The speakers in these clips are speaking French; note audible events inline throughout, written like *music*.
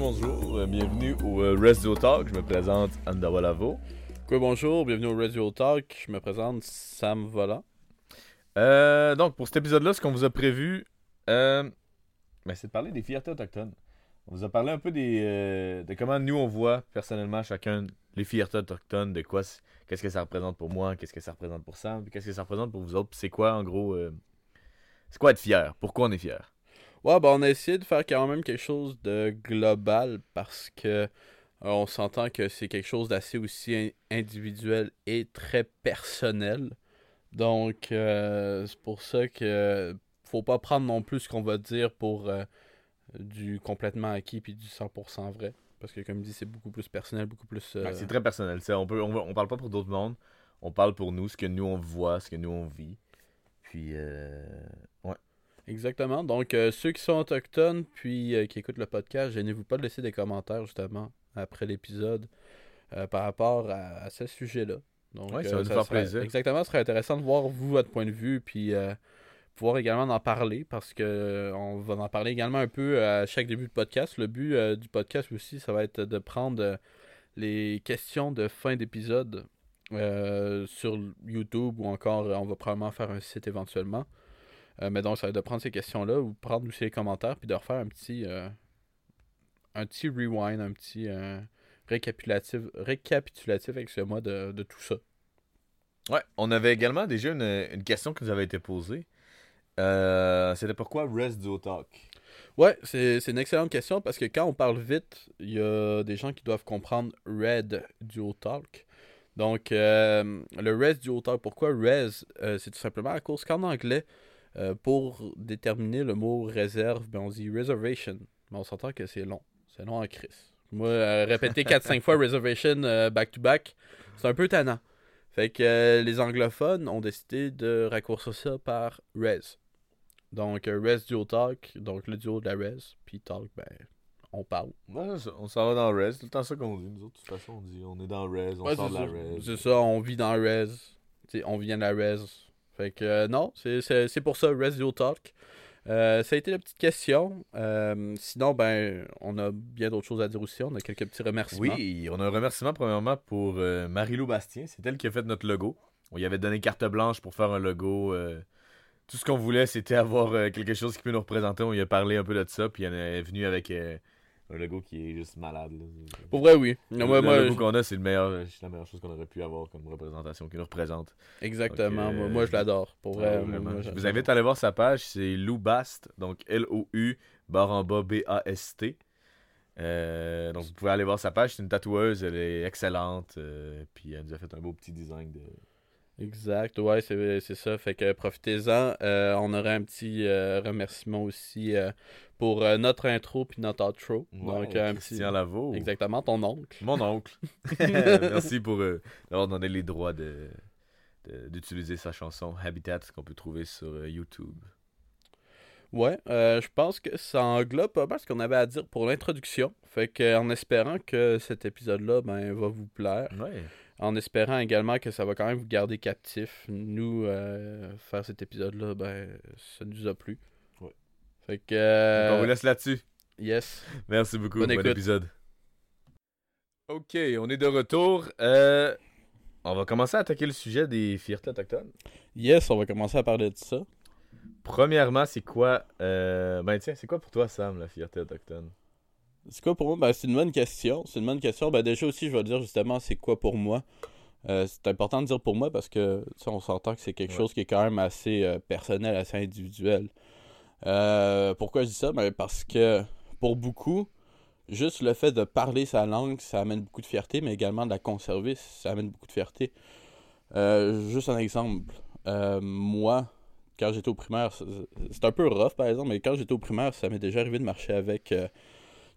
Bonjour, euh, bienvenue au euh, Radio Talk. Je me présente Andawalavo. Quoi, bonjour, bienvenue au Radio Talk. Je me présente Sam Vola. Euh, donc, pour cet épisode-là, ce qu'on vous a prévu, euh, ben, c'est de parler des fiertés autochtones. On vous a parlé un peu des, euh, de comment nous on voit personnellement chacun les fiertés autochtones, de quoi, qu'est-ce que ça représente pour moi, qu'est-ce que ça représente pour Sam, qu'est-ce que ça représente pour vous autres, c'est quoi en gros, c'est quoi être fier, pourquoi on est fier? Ouais, ben on a essayé de faire quand même quelque chose de global parce que euh, on s'entend que c'est quelque chose d'assez aussi in- individuel et très personnel. Donc, euh, c'est pour ça que faut pas prendre non plus ce qu'on va dire pour euh, du complètement acquis puis du 100% vrai. Parce que, comme dit, c'est beaucoup plus personnel, beaucoup plus. euh, Ouais, c'est très personnel. On, peut, on, on parle pas pour d'autres mondes, on parle pour nous, ce que nous on voit, ce que nous on vit. Puis, ouais. Exactement. Donc, euh, ceux qui sont autochtones puis euh, qui écoutent le podcast, gênez-vous pas de laisser des commentaires justement après l'épisode euh, par rapport à, à ce sujet-là. Donc, Ouais, ça va nous faire serait- plaisir. Exactement, ce serait intéressant de voir vous, votre point de vue, puis pouvoir également en parler parce que on va en parler également un peu à chaque début de podcast. Le but du podcast aussi, ça va être de prendre les questions de fin d'épisode sur YouTube ou encore on va probablement faire un site éventuellement. Euh, mais donc, ça va être de prendre ces questions-là ou prendre aussi les commentaires puis de refaire un petit, euh, un petit rewind, un petit euh, récapitulatif, récapitulatif excusez-moi, de, de tout ça. Ouais, on avait également déjà une, une question qui nous avait été posée. C'était pourquoi Rest Duo Talk Ouais, c'est une excellente question parce que quand on parle vite, il y a des gens qui doivent comprendre Red Duo Talk. Donc, le Res Duo Talk, pourquoi Res C'est tout simplement à cause qu'en anglais, euh, pour déterminer le mot réserve, ben, on dit reservation. Mais on s'entend que c'est long. C'est long en crise. Moi, euh, répéter 4-5 fois reservation euh, back-to-back, c'est un peu tannant. Fait que euh, les anglophones ont décidé de raccourcir ça par Res. Donc, euh, Res Duo Talk, donc le duo de la Res, puis Talk, ben, on parle. Ouais, on s'en va dans Res. C'est tout le temps ça qu'on dit. Nous autres, de toute façon, on dit on est dans Res, on Ouais, sort de la. Res. C'est ça, on vit dans Res. T'sais, on vient de la Res. Fait que euh, non, c'est- pour ça, Res Duo Talk. Euh, ça a été la petite question. Euh, sinon, ben, on a bien d'autres choses à dire aussi. On a quelques petits remerciements. Oui, on a un remerciement premièrement pour Marie-Lou Bastien. C'est elle qui a fait notre logo. On lui avait donné carte blanche pour faire un logo. tout ce qu'on voulait, c'était avoir quelque chose qui peut nous représenter. On lui a parlé un peu de ça, puis elle est venue avec un logo qui est juste malade. là. Pour vrai, oui. Le, moi, logo je- qu'on a, c'est le meilleur, c'est la meilleure chose qu'on aurait pu avoir comme représentation, qui nous représente. Exactement. Donc, euh, moi, moi, je l'adore. Pour vrai. Ouais, moi, je vous invite à aller voir sa page, c'est Lou Bast, donc L-O-U, barre en bas, B-A-S-T. Euh, donc vous pouvez aller voir sa page, c'est une tatoueuse, elle est excellente, euh, puis elle nous a fait un beau petit design de... Exact, ouais, c'est c'est ça. Fait que profitez-en. Euh, on aurait un petit euh, remerciement aussi euh, pour notre intro puis notre outro. Donc, un Christian petit. Lavaux. Exactement, ton oncle. Mon oncle. *laughs* *laughs* Merci pour d'avoir donné les droits de de- d'utiliser sa chanson Habitat qu'on peut trouver sur YouTube. Ouais, je pense que ça englobe pas mal ce qu'on avait à dire pour l'introduction. Fait que en espérant que cet épisode-là ben, va vous plaire, Ouais. En espérant également que ça va quand même vous garder captif, nous euh, faire cet épisode-là, ben ça nous a plu. Ouais. Fait que euh, on vous laisse là-dessus. yes. Merci beaucoup. Bonne Bon écoute. épisode. Ok, on est de retour. Euh, on va commencer à attaquer le sujet des fiertés autochtones. Yes, on va commencer à parler de ça. Premièrement, c'est quoi euh, Ben tiens, c'est quoi pour toi, Sam, la fierté autochtone? C'est quoi pour moi? Ben, c'est une bonne question. C'est une bonne question. Ben, déjà aussi, je vais dire justement, c'est quoi pour moi? Euh, c'est important de dire pour moi parce que on s'entend que c'est quelque Ouais. chose qui est quand même assez euh, personnel, assez individuel. Euh, pourquoi je dis ça? Ben, parce que pour beaucoup, juste le fait de parler sa langue, ça amène beaucoup de fierté, mais également de la conserver, ça amène beaucoup de fierté. Euh, juste un exemple. Moi, quand j'étais au primaire, c'est un peu rough par exemple, mais quand j'étais au primaire, ça m'est déjà arrivé de marcher avec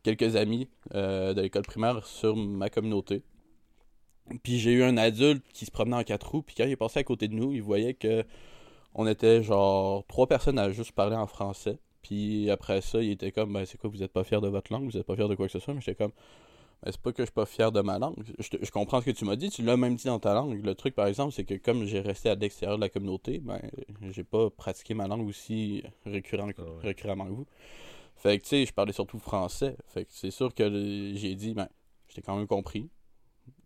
quelques amis euh, de l'école primaire sur ma communauté. Puis j'ai eu un adulte qui se promenait en quatre roues, puis quand il est passé à côté de nous, il voyait que on était genre trois personnes à juste parler en français. Puis après ça, il était comme, ben c'est quoi, vous êtes pas fiers de votre langue, vous êtes pas fiers de quoi que ce soit, mais j'étais comme, ben, c'est pas que je suis pas fier de ma langue. Je, te- je comprends ce que tu m'as dit, tu l'as même dit dans ta langue. Le truc, par exemple, c'est que comme j'ai resté à l'extérieur de la communauté, ben j'ai pas pratiqué ma langue aussi récurrent, Ah ouais. récurremment que vous. Fait que, tu sais, je parlais surtout français. Fait que c'est sûr que j'ai dit, ben, j'étais quand même compris.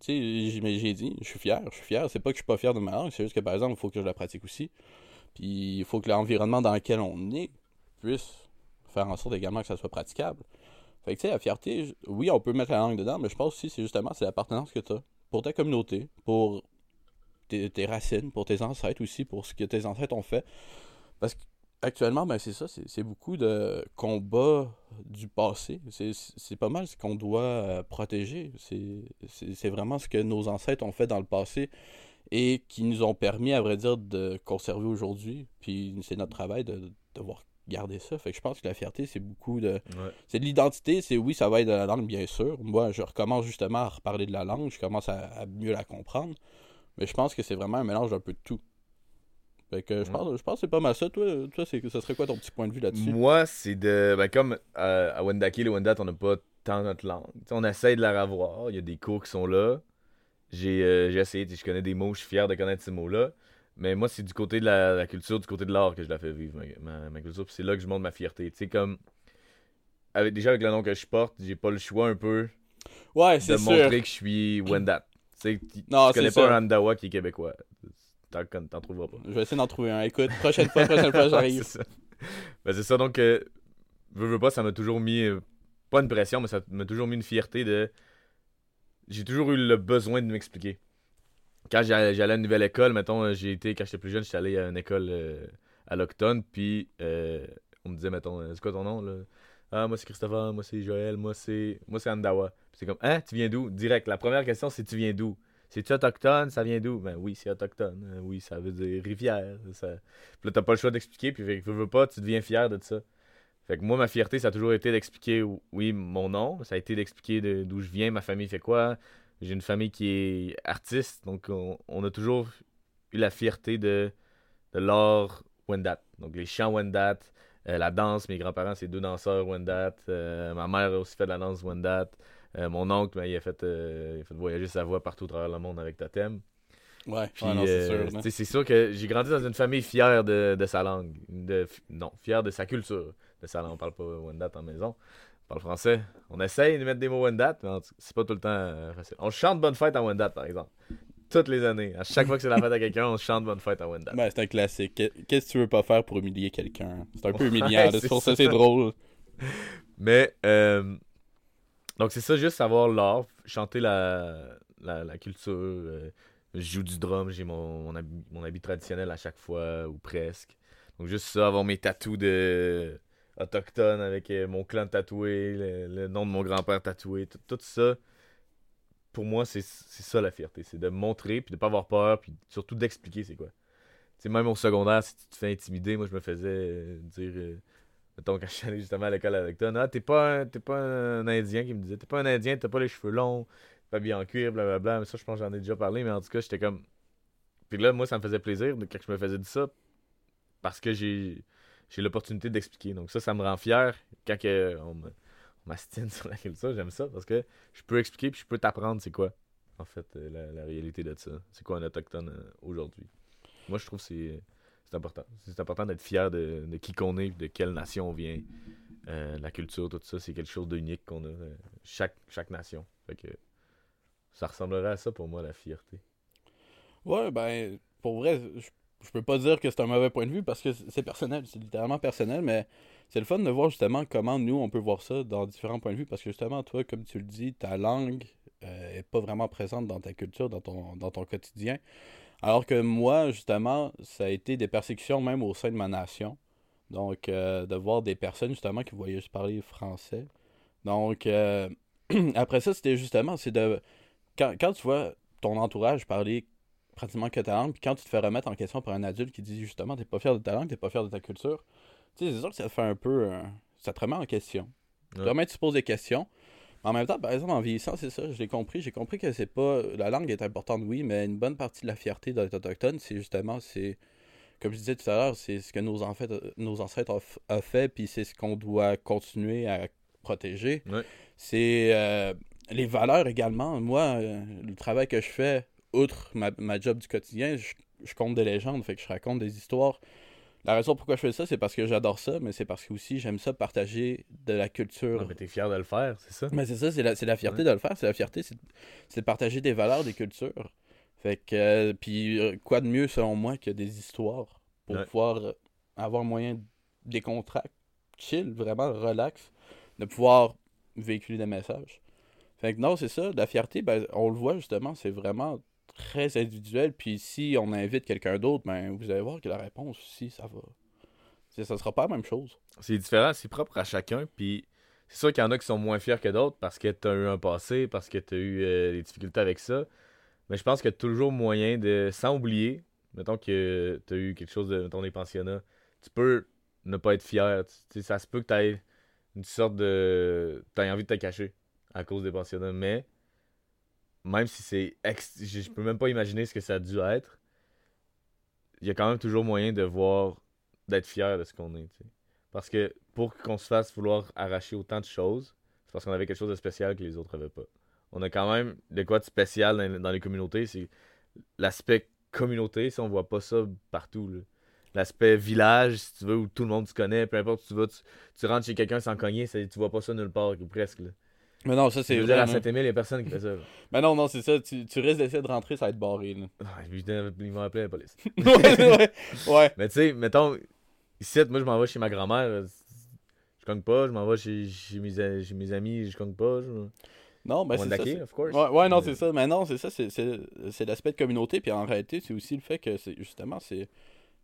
Tu sais, mais j'ai dit, je suis fier, je suis fier. C'est pas que je suis pas fier de ma langue, c'est juste que, par exemple, il faut que je la pratique aussi. Puis, il faut que l'environnement dans lequel on est puisse faire en sorte également que ça soit praticable. Fait que, tu sais, la fierté, oui, on peut mettre la langue dedans, mais je pense aussi, c'est justement, c'est l'appartenance que tu pour ta communauté, pour tes, tes racines, pour tes ancêtres aussi, pour ce que tes ancêtres ont fait. Parce qu'actuellement, ben, c'est ça, c'est beaucoup de combats du passé. C'est- pas mal ce qu'on doit euh, protéger. C'est vraiment ce que nos ancêtres ont fait dans le passé et qui nous ont permis, à vrai dire, de conserver aujourd'hui. Puis c'est notre travail de, de devoir garder ça. Fait que je pense que la fierté, c'est beaucoup de. Ouais. C'est de l'identité, c'est oui, ça va être de la langue, bien sûr. Moi, je recommence justement à reparler de la langue, je commence à, à mieux la comprendre. Mais je pense que c'est vraiment un mélange d'un peu de tout. Fait que je Ouais. pense, je pense que c'est pas mal ça. Toi, toi c'est, ça serait quoi ton petit point de vue là-dessus? Moi, c'est de. Ben, comme euh, à Wendake, le Wendat, on n'a pas tant notre langue. T'sais, on essaye de la revoir. Il y a des cours qui sont là. J'ai euh, j'ai essayé. Je connais des mots, je suis fier de connaître ces mots-là. Mais moi, c'est du côté de la, la culture, du côté de l'art que je la fais vivre, ma, ma- ma culture. Puis c'est là que je montre ma fierté. Tu sais, comme. Avec, déjà, avec le nom que je porte, j'ai pas le choix un peu Ouais, de sûr. montrer que je suis Wendat. Tu sais, tu Non, tu connais pas un Andawa qui est québécois. T'en t'en trouveras pas. Je vais essayer d'en trouver un. Écoute, prochaine fois, prochaine fois, j'arrive. *laughs* c'est ça. Ben, c'est ça, donc, euh, veux, veux pas, ça m'a toujours mis, euh, pas une pression, mais ça m'a toujours mis une fierté de. J'ai toujours eu le besoin de m'expliquer. Quand j'allais j'allais à une nouvelle école, mettons, euh, j'ai été, quand j'étais plus jeune, j'étais allé à une école euh, à l'Octone, puis euh, on me disait, mettons, c'est quoi ton nom, là? Ah, moi c'est Christopher, moi c'est Joël, moi c'est moi c'est Andawa. Puis c'est comme, hein, tu viens d'où? Direct, la première question, c'est tu viens d'où? C'est-tu autochtone? Ça vient d'où? Ben oui, c'est autochtone. Euh, oui, ça veut dire rivière. Ça... Puis là, t'as pas le choix d'expliquer, puis fait que veux, pas, tu deviens fier de ça. Fait que moi, ma fierté, ça a toujours été d'expliquer, oui, mon nom. Ça a été d'expliquer de- d'où je viens, ma famille fait quoi. J'ai une famille qui est artiste, donc on, on a toujours eu la fierté de, de l'art Wendat. Donc les chants Wendat, euh, la danse, mes grands-parents, c'est deux danseurs Wendat. Euh, ma mère a aussi fait de la danse Wendat. Euh, mon oncle, ben, il, a fait, euh, il a fait voyager sa voix partout à travers le monde avec Totem. Ouais, Puis, ouais, non, c'est euh, sûr. c'est sûr que j'ai grandi dans une famille fière de, de sa langue. De, non, fière de sa culture. De sa langue. On parle pas Wendat en maison. On parle français. On essaye de mettre des mots Wendat, mais c'est pas tout le temps euh, facile. On chante Bonne Fête en Wendat, par exemple. Toutes les années. À chaque fois que c'est la fête à quelqu'un, on chante Bonne Fête en Wendat. Ben, c'est un classique. Qu'est- Qu'est-ce que tu veux pas faire pour humilier quelqu'un? C'est un peu humiliant. c'est ça c'est drôle. Mais, euh, donc c'est ça, juste savoir l'art, chanter la, la, culture. euh, je joue du drum, j'ai mon, mon, habit, traditionnel à chaque fois, ou presque. Donc juste ça, avoir mes tatous de autochtones avec euh, mon clan tatoué, le, nom de mon grand-père tatoué, tout, ça. Pour moi, c'est ça la fierté, c'est de montrer, puis de pas avoir peur, puis surtout d'expliquer c'est quoi. Tu sais, même au secondaire, si tu te fais intimider, moi je me faisais euh, dire... Mettons, quand je suis allé justement à l'école avec toi, ah, t'es pas, un, t'es pas un Indien qui me disait, t'es pas un Indien, t'as pas les cheveux longs, t'es pas bien en cuir, blablabla. Mais ça, je pense que j'en ai déjà parlé, mais en tout cas, j'étais comme. Puis là, moi, ça me faisait plaisir quand je me faisais dire ça, parce que j'ai, j'ai l'opportunité d'expliquer. Donc ça, ça me rend fier quand on me- on m'astine *laughs* sur la culture, j'aime ça, parce que je peux expliquer, puis je peux t'apprendre c'est quoi, en fait, euh, la, la réalité de ça. C'est quoi un autochtone euh, aujourd'hui? Moi, je trouve que c'est. C'est important. C'est important d'être fier de, de qui qu'on est, de quelle nation on vient. Euh, la culture, tout ça, c'est quelque chose d'unique qu'on a. euh, chaque, chaque nation. Fait que ça ressemblerait à ça pour moi, la fierté. Ouais, ben, pour vrai, je, je peux pas dire que c'est un mauvais point de vue parce que c'est personnel, c'est littéralement personnel, mais c'est le fun de voir justement comment nous, on peut voir ça dans différents points de vue parce que justement, toi, comme tu le dis, ta langue euh, est pas vraiment présente dans ta culture, dans ton, dans ton quotidien. Alors que moi, justement, ça a été des persécutions même au sein de ma nation. Donc, euh, de voir des personnes justement qui voyaient juste parler français. Donc, euh, *clears throat* après ça, c'était justement, c'est de. Quand, quand tu vois ton entourage parler pratiquement que ta langue, puis quand tu te fais remettre en question par un adulte qui dit justement t'es pas fier de ta langue, t'es pas fier de ta culture, tu sais, c'est sûr que ça te fait un peu. euh, ça te remet en question. Ouais. Vraiment, tu te poses des questions. En même temps, par exemple, en vieillissant, c'est ça, je l'ai compris. J'ai compris que c'est pas. La langue est importante, oui, mais une bonne partie de la fierté d'être autochtone, c'est justement, c'est. Comme je disais tout à l'heure, c'est ce que nos ancêtres, nos ancêtres ont, fait, puis c'est ce qu'on doit continuer à protéger. C'est euh, les valeurs également. Moi, euh, le travail que je fais, outre ma, ma job du quotidien, je, je compte des légendes, fait que je raconte des histoires. La raison pourquoi je fais ça, c'est parce que j'adore ça, mais c'est parce que aussi j'aime ça partager de la culture. Mais t'es fier de le faire, c'est ça? Mais c'est ça, c'est la, c'est la fierté de le faire. C'est la fierté, c'est, c'est de partager des valeurs, des cultures. Fait que, euh, puis euh, quoi de mieux selon moi que des histoires pour Ouais. pouvoir euh, avoir moyen des contrats chill, vraiment relax, de pouvoir véhiculer des messages. Fait que non, c'est ça, la fierté, ben, on le voit justement, c'est vraiment très individuel. Puis si on invite quelqu'un d'autre, ben vous allez voir que la réponse aussi, ça va. Ça sera pas la même chose. C'est différent, c'est propre à chacun. Puis c'est sûr qu'il y en a qui sont moins fiers que d'autres parce que t'as eu un passé, parce que t'as eu euh, des difficultés avec ça. Mais je pense qu'il y a toujours moyen de, sans oublier, mettons que t'as eu quelque chose de mettons, des pensionnats, tu peux ne pas être fier. Tu ça se peut que t'aies une sorte de. T'as envie de te cacher à cause des pensionnats, mais même si c'est. ex- Je peux même pas imaginer ce que ça a dû être, il y a quand même toujours moyen de voir, d'être fier de ce qu'on est. Parce que pour qu'on se fasse vouloir arracher autant de choses, c'est parce qu'on avait quelque chose de spécial que les autres avaient pas. On a quand même de quoi de spécial dans, les communautés. C'est l'aspect communauté, si on voit pas ça partout. L'aspect village, si tu veux, où tout le monde se connaît, peu importe où tu vas, tu, rentres chez quelqu'un sans cogner, tu vois pas ça nulle part, presque. Mais non, ça Je c'est veux vrai. dire, à. Saint-Émile, il y a personne qui fait ça. *laughs* Mais non, non, c'est ça. Tu, tu risques d'essayer de rentrer, ça va être barré. Là. Ah, ils vont appeler la police. *laughs* ouais, ouais. Mais tu sais, mettons, ici, moi, je m'en vais chez ma grand-mère. Je cogne pas. Je m'en vais chez, chez, mes, chez mes amis. Je cogne pas. Je... Non, ben c'est ça. Of course. Ouais, ouais, non, Mais- c'est ça. Mais non, c'est ça. C'est, l'aspect de communauté. Puis en réalité, c'est aussi le fait que, justement, c'est,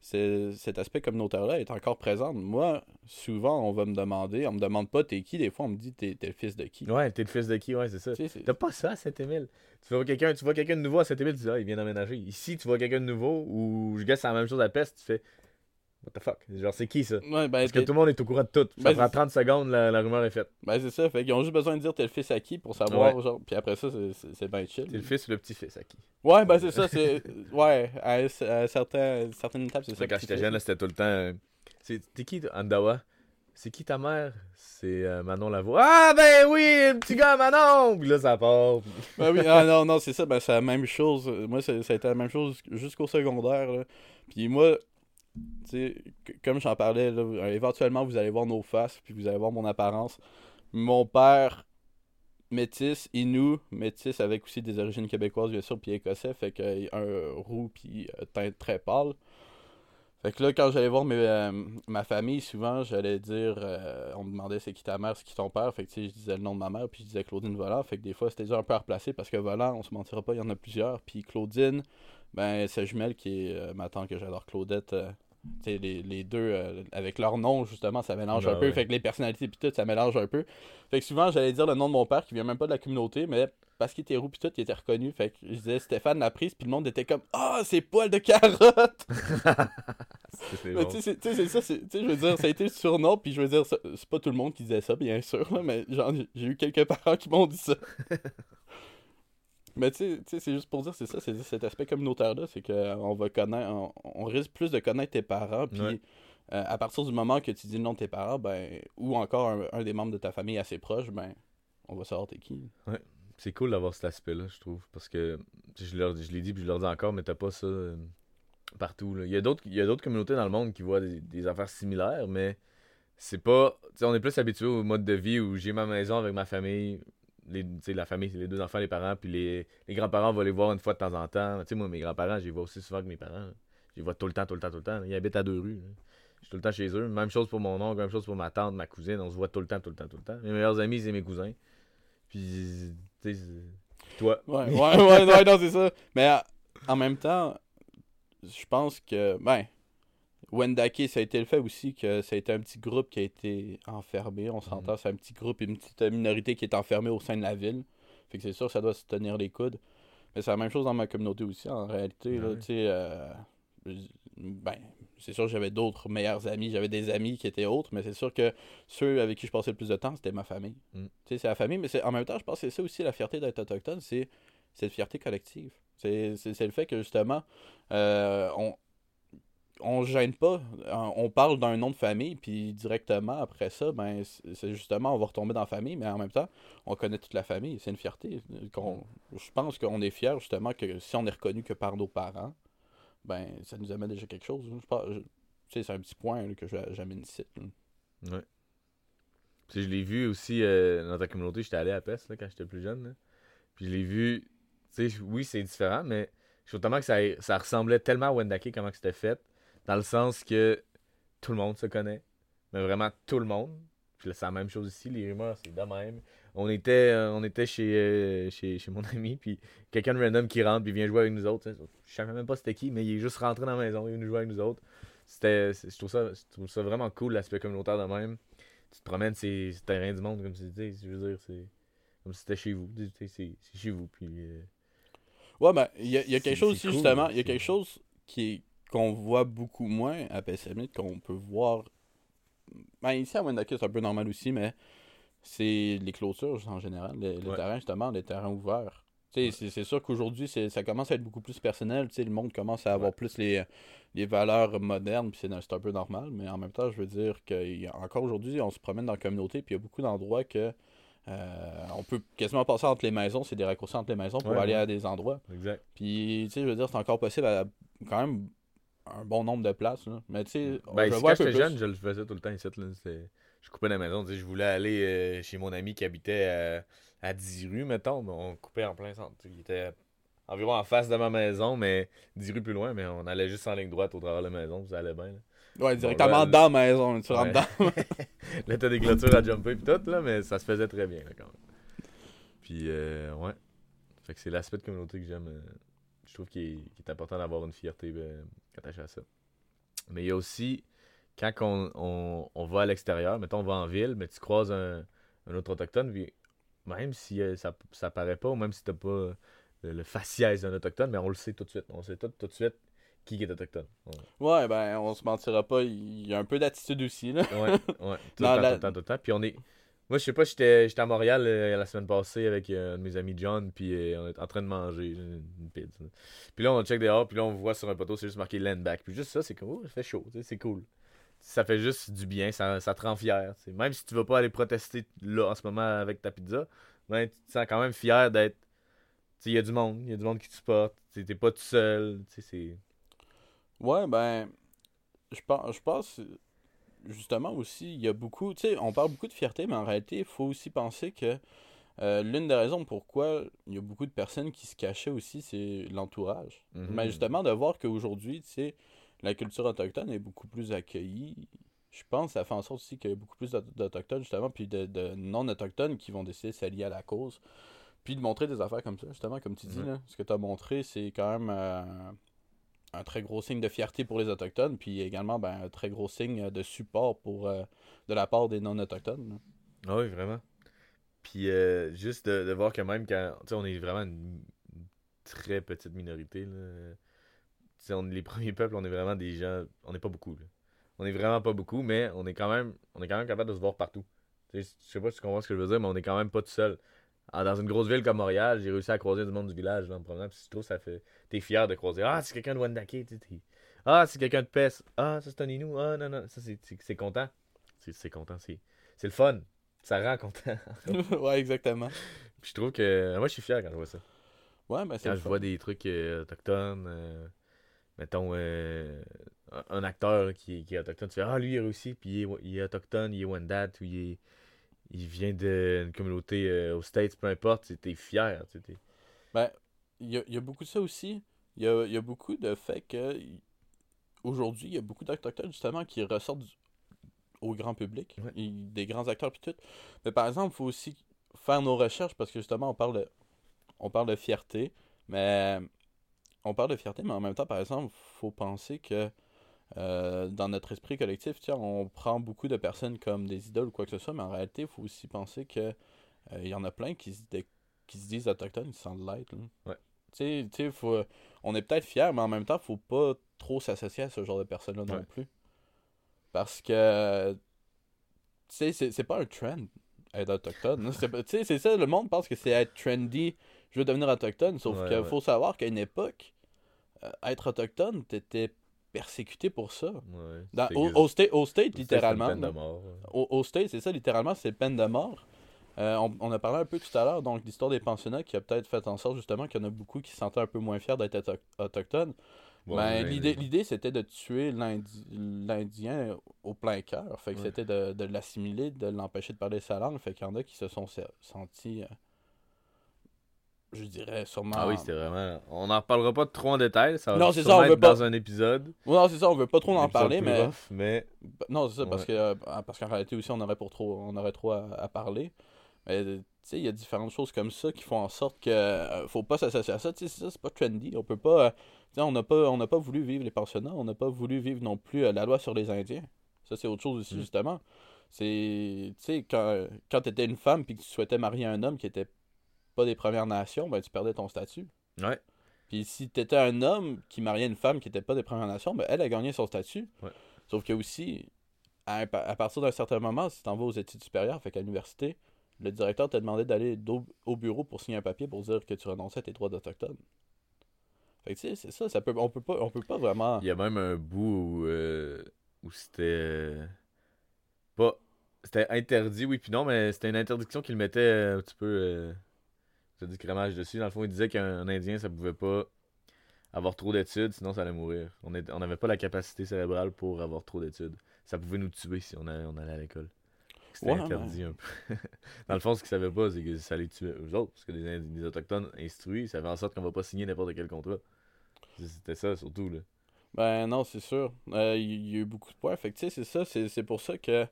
cet aspect communautaire-là est encore présent. Moi, souvent, on va me demander, on me demande pas t'es qui. Des fois, on me dit t'es, le fils de qui. Ouais, t'es le fils de qui, ouais, c'est ça. T'as pas ça à Saint-Émile. Tu vois quelqu'un, tu vois quelqu'un de nouveau à Saint-Émile, tu dis ah, il vient d'emménager. Ici, tu vois quelqu'un de nouveau ou je guess c'est la même chose à Pest, tu fais What the fuck? Genre c'est qui ça? Ouais, ben, Parce que t'es- tout le monde est au courant de tout. Ça Ben, prend c'est- 30 secondes, la, la rumeur est faite. ben, c'est ça. Fait qu'ils ont juste besoin de dire t'es le fils à qui pour savoir, genre. Puis après ça, c'est, c'est, c'est bien chill. T'es le fils ou le petit-fils à qui? Ouais, ben c'est ça. C'est... *laughs* Ouais, à, à certains, certaines étapes, c'est C'est ça. quand que j'étais jeune, là, c'était tout le temps. euh, c'est, t'es qui, toi? Andawa? C'est qui ta mère? C'est euh, Manon Lavoie. Ah, ben oui, le petit gars Manon! Puis là, ça part. puis- *laughs* Ben oui, ah non, non, c'est ça, ben c'est la même chose. Moi, c'est- ça a été la même chose jusqu'au secondaire. Là. Puis moi, comme j'en parlais, là, éventuellement, vous allez voir nos faces, puis vous allez voir mon apparence. Mon père, métis, inou, métis avec aussi des origines québécoises, bien sûr, puis écossais, fait que euh, un roux, puis euh, teint très pâle. Fait que là, quand j'allais voir mes, euh, ma famille, souvent, j'allais dire, on me demandait c'est qui ta mère, c'est qui ton père? Fait que je disais le nom de ma mère, puis je disais Claudine Volant. Fait que des fois, c'était déjà un peu à replacer parce que Volant, on se mentira pas, il y en a plusieurs. Puis Claudine, ben, sa jumelle qui est euh, ma tante que j'adore, Claudette. Les, les deux, euh, avec leur nom, justement, ça mélange Ah un peu. Fait que les personnalités, puis tout, ça mélange un peu. Fait que souvent, j'allais dire le nom de mon père qui vient même pas de la communauté, mais parce qu'il était roux, puis tout, il était reconnu. Fait que je disais Stéphane la prise, puis le monde était comme Ah, c'est poil de carotte! *laughs* Mais tu sais, c'est- ça, c'est- tu sais, je veux dire, ça a été le surnom, puis je veux dire, c'est pas tout le monde qui disait ça, bien sûr, là, mais genre, j'ai eu quelques parents qui m'ont dit ça. *laughs* mais tu sais, c'est juste pour dire, c'est ça, c'est cet aspect communautaire-là, c'est qu'on va connaître, on, on risque plus de connaître tes parents, puis Ouais. euh, à partir du moment que tu dis le nom de tes parents, ben, ou encore un, un des membres de ta famille assez proche, ben, on va savoir t'es qui. C'est cool d'avoir cet aspect-là, je trouve. Parce que je, leur, je l'ai dit puis je leur dis encore, mais t'as pas ça euh, partout. là. Il y a d'autres il y a d'autres communautés dans le monde qui voient des, des affaires similaires, mais c'est pas. tu sais, on est plus habitué au mode de vie où j'ai ma maison avec ma famille. Les, la famille, les deux enfants, les parents, puis les, les grands-parents, on va les voir une fois de temps en temps. Tu sais, moi, mes grands-parents, je les vois aussi souvent que mes parents. Je les vois tout le temps, tout le temps, tout le temps. Ils habitent à deux rues. Je suis tout le temps chez eux. Même chose pour mon oncle, même chose pour ma tante, ma cousine. On se voit tout le temps, tout le temps, tout le temps. Mes meilleurs amis, c'est mes cousins. Puis, tu sais, toi. Ouais, ouais, ouais, ouais, non, c'est ça. Mais en même temps, je pense que, ben, Wendake, ça a été le fait aussi que ça a été un petit groupe qui a été enfermé. On s'entend, c'est un petit groupe, une petite minorité qui est enfermée au sein de la ville. Fait que c'est sûr que ça doit se tenir les coudes. Mais c'est la même chose dans ma communauté aussi, en réalité. là, euh, ben, c'est sûr j'avais d'autres meilleurs amis, j'avais des amis qui étaient autres, mais c'est sûr que ceux avec qui je passais le plus de temps, c'était ma famille. Mm. C'est la famille, mais en même temps, je pense que c'est ça aussi la fierté d'être autochtone, c'est cette fierté collective. C'est le fait que justement, euh, on on gêne pas, on on parle d'un nom de famille, puis directement après ça, ben c'est justement, on va retomber dans la famille, mais en même temps, on connaît toute la famille, c'est une fierté. je pense qu'on est fier justement que si on est reconnu que par nos parents, ben ça nous amène déjà quelque chose. Je pense- je- sais, c'est un petit point que j'a- j'amène ici. là. Ouais. Puis je l'ai vu aussi euh, dans ta communauté, j'étais allé à Pest là, quand j'étais plus jeune. Puis je l'ai vu, oui, c'est différent, mais je trouve tellement que ça, ça ressemblait tellement à Wendake, comment c'était fait, dans le sens que tout le monde se connaît, mais vraiment tout le monde. Puis là, c'est la même chose ici, les rumeurs, c'est de même. On était, euh, on était chez, euh, chez, chez mon ami, puis quelqu'un de random qui rentre, puis vient jouer avec nous autres. Je savais même pas c'était qui, mais il est juste rentré dans la maison, il est venu jouer avec nous autres. C'était, c'est- je, trouve ça, je trouve ça vraiment cool, l'aspect communautaire de même tu te promènes ces ces terrains du monde comme dis, je veux dire, c'est comme si c'était chez vous. C'est c'est chez vous. Puis, euh, Ouais, ben, il y a, il y a C'est- quelque chose c'est aussi, cool, justement. Il y a c'est- quelque chose qui est- qu'on voit beaucoup moins à PSMI, qu'on peut voir. Ben, ici à Wendake, c'est un peu normal aussi, mais c'est les clôtures en général. Les, les Ouais. terrains, justement, les terrains ouverts. Ouais. c'est- sûr qu'aujourd'hui, ça commence à être beaucoup plus personnel. Le monde commence à avoir Ouais. plus les, les valeurs modernes, puis c'est c'est un peu normal. Mais en même temps, je veux dire qu'encore aujourd'hui, on se promène dans la communauté, puis il y a beaucoup d'endroits que. euh, on peut quasiment passer entre les maisons, c'est des raccourcis entre les maisons pour Ouais, aller ouais. à des endroits. exact. Puis, tu sais, je veux dire, c'est encore possible à quand même un bon nombre de places. Là. Mais, tu sais, Ben, je vois quand j'étais jeune, je le faisais tout le temps ici. Là, je coupais la maison. Je voulais aller euh, chez mon ami qui habitait à, à 10 rues, mettons, mais on coupait en plein centre. Il était environ en face de ma maison, mais 10 rues plus loin, mais on allait juste en ligne droite au travers de la maison, ça allait bien. Là, Ouais, directement là, dans la maison. Tu rentres dans. *laughs* là t'as des clôtures à jumper pis tout, là, mais ça se faisait très bien là, quand même. Puis, euh, ouais. Fait que c'est l'aspect de communauté que j'aime. euh, je trouve qu'il est, important d'avoir une fierté euh, attachée à ça. Mais il y a aussi, quand on, on, on va à l'extérieur, mettons on va en ville, mais tu croises un, un autre autochtone, puis même si euh, ça, ça paraît pas, ou même si t'as pas euh, le, le faciès d'un autochtone, mais on le sait tout de suite. On sait tout, tout de suite qui est autochtone. On- Ouais, ben, on se mentira pas. Il y a un peu d'attitude aussi, là. Ouais, ouais. *laughs* Tout le temps, la- tout le temps, tout le temps. Puis on est. Moi, je sais pas, j'étais à Montréal euh, la semaine passée avec euh, un de mes amis John, puis euh, on est en train de manger une, pizza. Puis là, on check dehors, puis là, on voit sur un poteau, c'est juste marqué land back. Puis juste ça, c'est comme, oh, ça fait chaud, c'est cool. Ça fait juste du bien, ça, ça te rend fier. Même si tu vas pas aller protester là en ce moment avec ta pizza, ben, tu te sens quand même fier d'être. Il y a du monde, il y a du monde qui te supporte, t'es pas tout seul, c'est. Ouais, ben, je je pense, justement aussi, il y a beaucoup, tu sais, on parle beaucoup de fierté, mais en réalité, il faut aussi penser que euh, l'une des raisons pourquoi il y a beaucoup de personnes qui se cachaient aussi, c'est l'entourage. Mhm. Mais justement, de voir qu'aujourd'hui, tu sais, la culture autochtone est beaucoup plus accueillie, je pense ça fait en sorte aussi qu'il y a beaucoup plus d'aut- d'Autochtones, justement, puis de, de non-autochtones qui vont décider de s'allier à la cause. Puis de montrer des affaires comme ça, justement, comme tu dis, Ouais. là, ce que tu as montré, c'est quand même euh, un très gros signe de fierté pour les Autochtones, puis également ben, un très gros signe de support pour, euh, de la part des non-autochtones. Ah oui, vraiment. Puis euh, juste de, voir que même quand. On est vraiment une très petite minorité. Là. On, les *laughs* premiers peuples, on est vraiment des gens. On n'est pas beaucoup. On est vraiment pas beaucoup, mais on est quand même on est quand même capable de se voir partout. Tu sais, je sais pas si tu comprends ce que je veux dire, mais on est quand même pas tout seul. Ah, Dans une grosse ville comme Montréal, j'ai réussi à croiser du monde du village là, en me promenant. Puis je trouve que ça fait. T'es fier de croiser. Ah, c'est quelqu'un de Wendake. Ah, c'est quelqu'un de Pest. Ah, ça c'est un Inou. Ah, non, non. Ça, c'est- content. C'est content. C'est le fun. Ça rend content. *laughs* ouais, exactement. Puis je trouve que. Moi, je suis fier quand je vois ça. Ouais, ben c'est Quand je fun. vois des trucs euh, autochtones, euh, mettons, euh, un, acteur qui, est- qui est autochtone, tu fais Ah, lui, il a réussi, puis il est, il est autochtone, il est Wendat, ou il, est, il vient d'une communauté euh, aux States, peu importe, t'es fier. t'es- Ben, y a, il y a beaucoup de ça aussi. Il y a, il y a beaucoup de fait que aujourd'hui, il y a beaucoup d'Autochtones justement qui ressortent du- au grand public, Ouais. Des grands acteurs puis tout. Mais par exemple, il faut aussi faire nos recherches parce que justement, on parle de, on parle de fierté, mais on parle de fierté, mais en même temps, par exemple, faut penser que euh, dans notre esprit collectif, on prend beaucoup de personnes comme des idoles ou quoi que ce soit, mais en réalité, il faut aussi penser que euh, il y en a plein qui se, dé- qui se disent autochtones sans l'être. là. Ouais. Tu sais- tu sais, faut, on est peut-être fiers, mais en même temps, faut pas trop s'associer à ce genre de personnes-là non Ouais. plus. Parce que, tu sais, c'est c'est pas un trend, être autochtone. C'est pas- Tu sais, c'est ça, le monde pense que c'est être trendy, je veux devenir autochtone, sauf Ouais, qu'il ouais. faut savoir qu'à une époque, euh, être autochtone, t'étais persécuté pour ça. Dans- au, au, sta- au state, littéralement. Au, au States, c'est ça, littéralement, c'est peine de mort. Euh, on, on a parlé un peu tout à l'heure, donc l'histoire des pensionnats qui a peut-être fait en sorte justement qu'il y en a beaucoup qui se sentaient un peu moins fiers d'être auto- autochtones. Bon, Ben, ouais, l'idée, c'était de tuer l'Indi- l'Indien au plein cœur. Fait que Ouais. c'était de, l'assimiler, de l'empêcher de parler sa langue. Fait qu'il y en a qui se sont se- sentis, euh, je dirais, sûrement... Ah oui, c'était vraiment. On n'en reparlera pas trop en détail. Ça va Non, c'est ça, on veut être pas- dans un épisode. Ouais, Non, c'est ça, on veut pas trop en parler, mais... mais Non, c'est ça, parce Ouais. que euh, parce qu'en réalité aussi, on aurait pour trop, on aurait trop à, à parler. Mais tu sais, il y a différentes choses comme ça qui font en sorte que euh, faut pas s'associer à ça. Tu sais, ça, c'est pas trendy. On peut pas. euh, tu sais, on n'a pas, on n'a pas voulu vivre les pensionnats. On n'a pas voulu vivre non plus euh, la loi sur les Indiens. Ça, c'est autre chose aussi, Mm. justement. C'est, tu sais, quand, quand tu étais une femme puis que tu souhaitais marier un homme qui était pas des Premières Nations, ben tu perdais ton statut. ouais. Puis si t'étais un homme qui mariait une femme qui était pas des Premières Nations, ben elle a gagné son statut. Ouais. Sauf que aussi, à, partir d'un certain moment, si t'en vas aux études supérieures, fait qu'à l'université, le directeur t'a demandé d'aller au bureau pour signer un papier pour dire que tu renonçais à tes droits d'autochtone. Fait que tu sais, c'est ça, ça peut, on peut pas, on peut pas vraiment. Il y a même un bout où, euh, c'était. euh, pas. C'était interdit, oui, puis non, mais c'était une interdiction qu'il mettait un petit peu. Euh, ça dit crémage dessus. Dans le fond, il disait qu'un Indien, ça pouvait pas avoir trop d'études, sinon ça allait mourir. On n'avait pas la capacité cérébrale pour avoir trop d'études. Ça pouvait nous tuer si on allait à l'école. C'était Ouais, interdit un peu. *laughs* Dans le fond, ce qu'ils savaient pas, c'est que ça allait tuer eux autres. Parce que les, Autochtones instruits, ça fait en sorte qu'on va pas signer n'importe quel contrat. C'était ça, surtout, là. Ben non, c'est sûr. Euh, Il y, a eu beaucoup de points. Fait que tu sais, c'est ça, c'est pour ça que.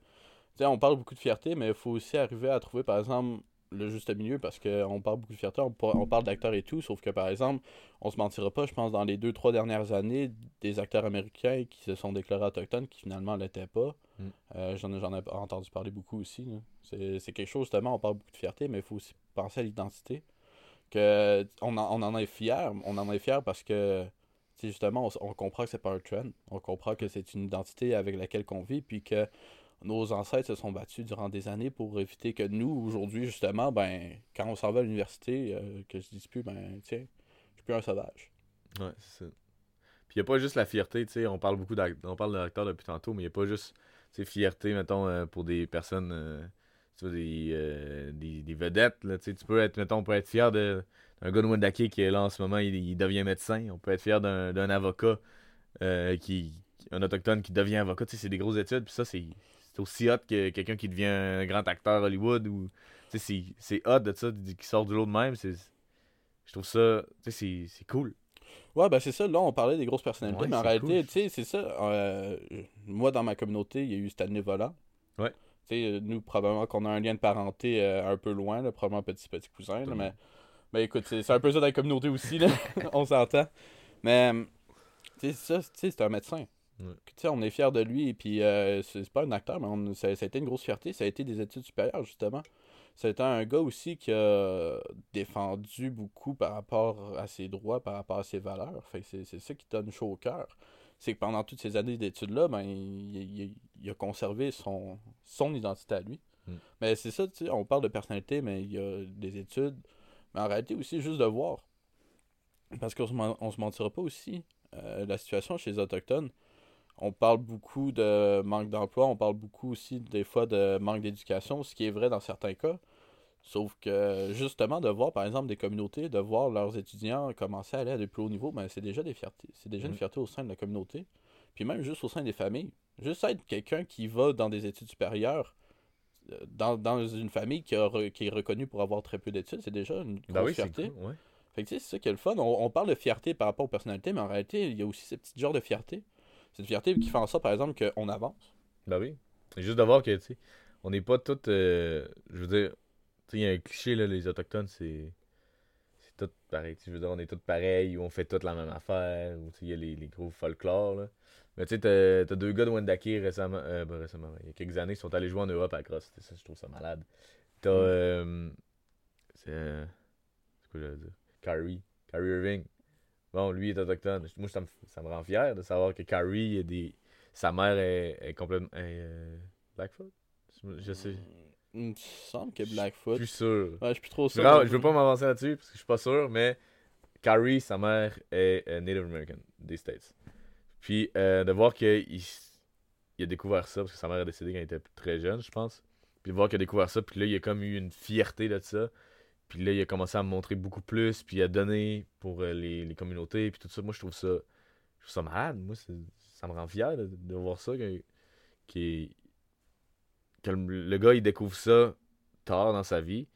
On parle beaucoup de fierté, mais il faut aussi arriver à trouver, par exemple, le juste milieu parce qu'on parle beaucoup de fierté, on, par- on parle d'acteurs et tout, sauf que par exemple, on se mentira pas, je pense, dans les deux, trois dernières années, des acteurs américains qui se sont déclarés autochtones qui finalement ne l'étaient pas. Mm. Euh, J'en ai, j'en ai entendu parler beaucoup aussi. là. C'est c'est quelque chose, justement, on parle beaucoup de fierté, mais il faut aussi penser à l'identité. Que on en, on en est fier, on en est fier parce que justement, on, on comprend que c'est pas un trend. On comprend que c'est une identité avec laquelle on vit, puis que nos ancêtres se sont battus durant des années pour éviter que nous, aujourd'hui, justement, ben, quand on s'en va à l'université, euh, que je dise plus, ben, tiens, je suis plus un sauvage. Ouais, c'est ça. Puis il n'y a pas juste la fierté, tu sais, on parle beaucoup parle d'acteurs depuis tantôt, mais il n'y a pas juste, tu fierté, mettons, euh, pour des personnes, euh, tu vois, des, des, vedettes, là, tu peux être, mettons, on peut être fier d'un gars de Wendake qui est là en ce moment, il, il devient médecin, on peut être fier d'un avocat, qui, un autochtone qui devient avocat, tu sais, c'est des grosses études, puis ça, c'est aussi hot que quelqu'un qui devient un grand acteur Hollywood, ou, tu sais, c'est- c'est hot de ça, qui sort du lot de même, c'est, je trouve ça, tu sais, c'est- c'est cool. Ouais, ben c'est ça, là, on parlait des grosses personnalités, Ouais, mais en réalité, cool. tu sais, c'est ça. euh, moi, dans ma communauté, il y a eu Stanley Volant. Ouais. Tu sais, nous, probablement qu'on a un lien de parenté euh, un peu loin, là, probablement petit petit cousin, là, mais, mais écoute, c'est un peu ça dans la communauté aussi, là. *laughs* on s'entend. Mais, tu sais, ça, tu sais, c'est un médecin. Ouais. Tu sais, on est fiers de lui, et puis euh, c'est pas un acteur, mais on- ça, ça a été une grosse fierté, ça a été des études supérieures, justement. C'était un gars aussi qui a défendu beaucoup par rapport à ses droits, par rapport à ses valeurs. Fait que c'est ça qui donne chaud au cœur. C'est que pendant toutes ces années d'études-là, ben, il, il- il a conservé son, son identité à lui. Mm. Mais c'est ça, tu sais, on parle de personnalité, mais il y a des études. Mais en réalité aussi, juste de voir. Parce qu'on se, on se mentira pas aussi. euh, la situation chez les Autochtones, on parle beaucoup de manque d'emploi, on parle beaucoup aussi des fois de manque d'éducation, ce qui est vrai dans certains cas. Sauf que justement, de voir par exemple des communautés, de voir leurs étudiants commencer à aller à des plus hauts niveaux, ben, c'est déjà des fiertés. C'est déjà une Mhm. fierté au sein de la communauté. Puis même juste au sein des familles. Juste être quelqu'un qui va dans des études supérieures, euh, dans, dans une famille qui, a re- qui est reconnue pour avoir très peu d'études, c'est déjà une grosse Ben oui, c'est fierté. cool, ouais. Fait que tu sais, c'est ça qui est le fun. On, on parle de fierté par rapport aux personnalités, mais en réalité, il y a aussi ce petit genre de fierté. Cette fierté qui fait en sorte, par exemple, qu'on avance. Ben oui. C'est juste de voir que, tu sais, on n'est pas tous. euh, je veux dire, tu sais, il y a un cliché, là, les Autochtones, c'est. C'est tout pareil. Je veux dire, on est tous pareils, ou on fait tous la même affaire, ou tu sais, il y a les, les gros folklore, là. Mais tu sais, t'as deux gars de Wendake récemment, euh, ben, récemment, il y a quelques années, qui sont allés jouer en Europe à. Ça, je trouve ça malade. T'as. Mm. euh, c'est. euh, c'est quoi j'allais dire? Kyrie. Kyrie Irving. Bon, lui est autochtone. Moi, ça me, ça me rend fier de savoir que est des... sa mère est, est complètement. euh, Blackfoot? Je- Je sais. Il me semble que Blackfoot. Je suis sûr. Ouais, je suis plus trop sûr. veux, je veux pas m'avancer là-dessus parce que je suis pas sûr, mais Carrie, sa mère, est euh, Native American des States. Puis euh, de voir qu'il il a découvert ça, parce que sa mère est décédée quand il était très jeune, je pense. Puis de voir qu'il a découvert ça, puis là, il a comme eu une fierté de ça. Puis là, il a commencé à me montrer beaucoup plus, puis à donner pour euh, les, les communautés, puis tout ça. Moi, je trouve ça. je trouve ça malade. Moi, ça me rend fier de, de voir ça. Que, que le, le gars, il découvre ça tard dans sa vie.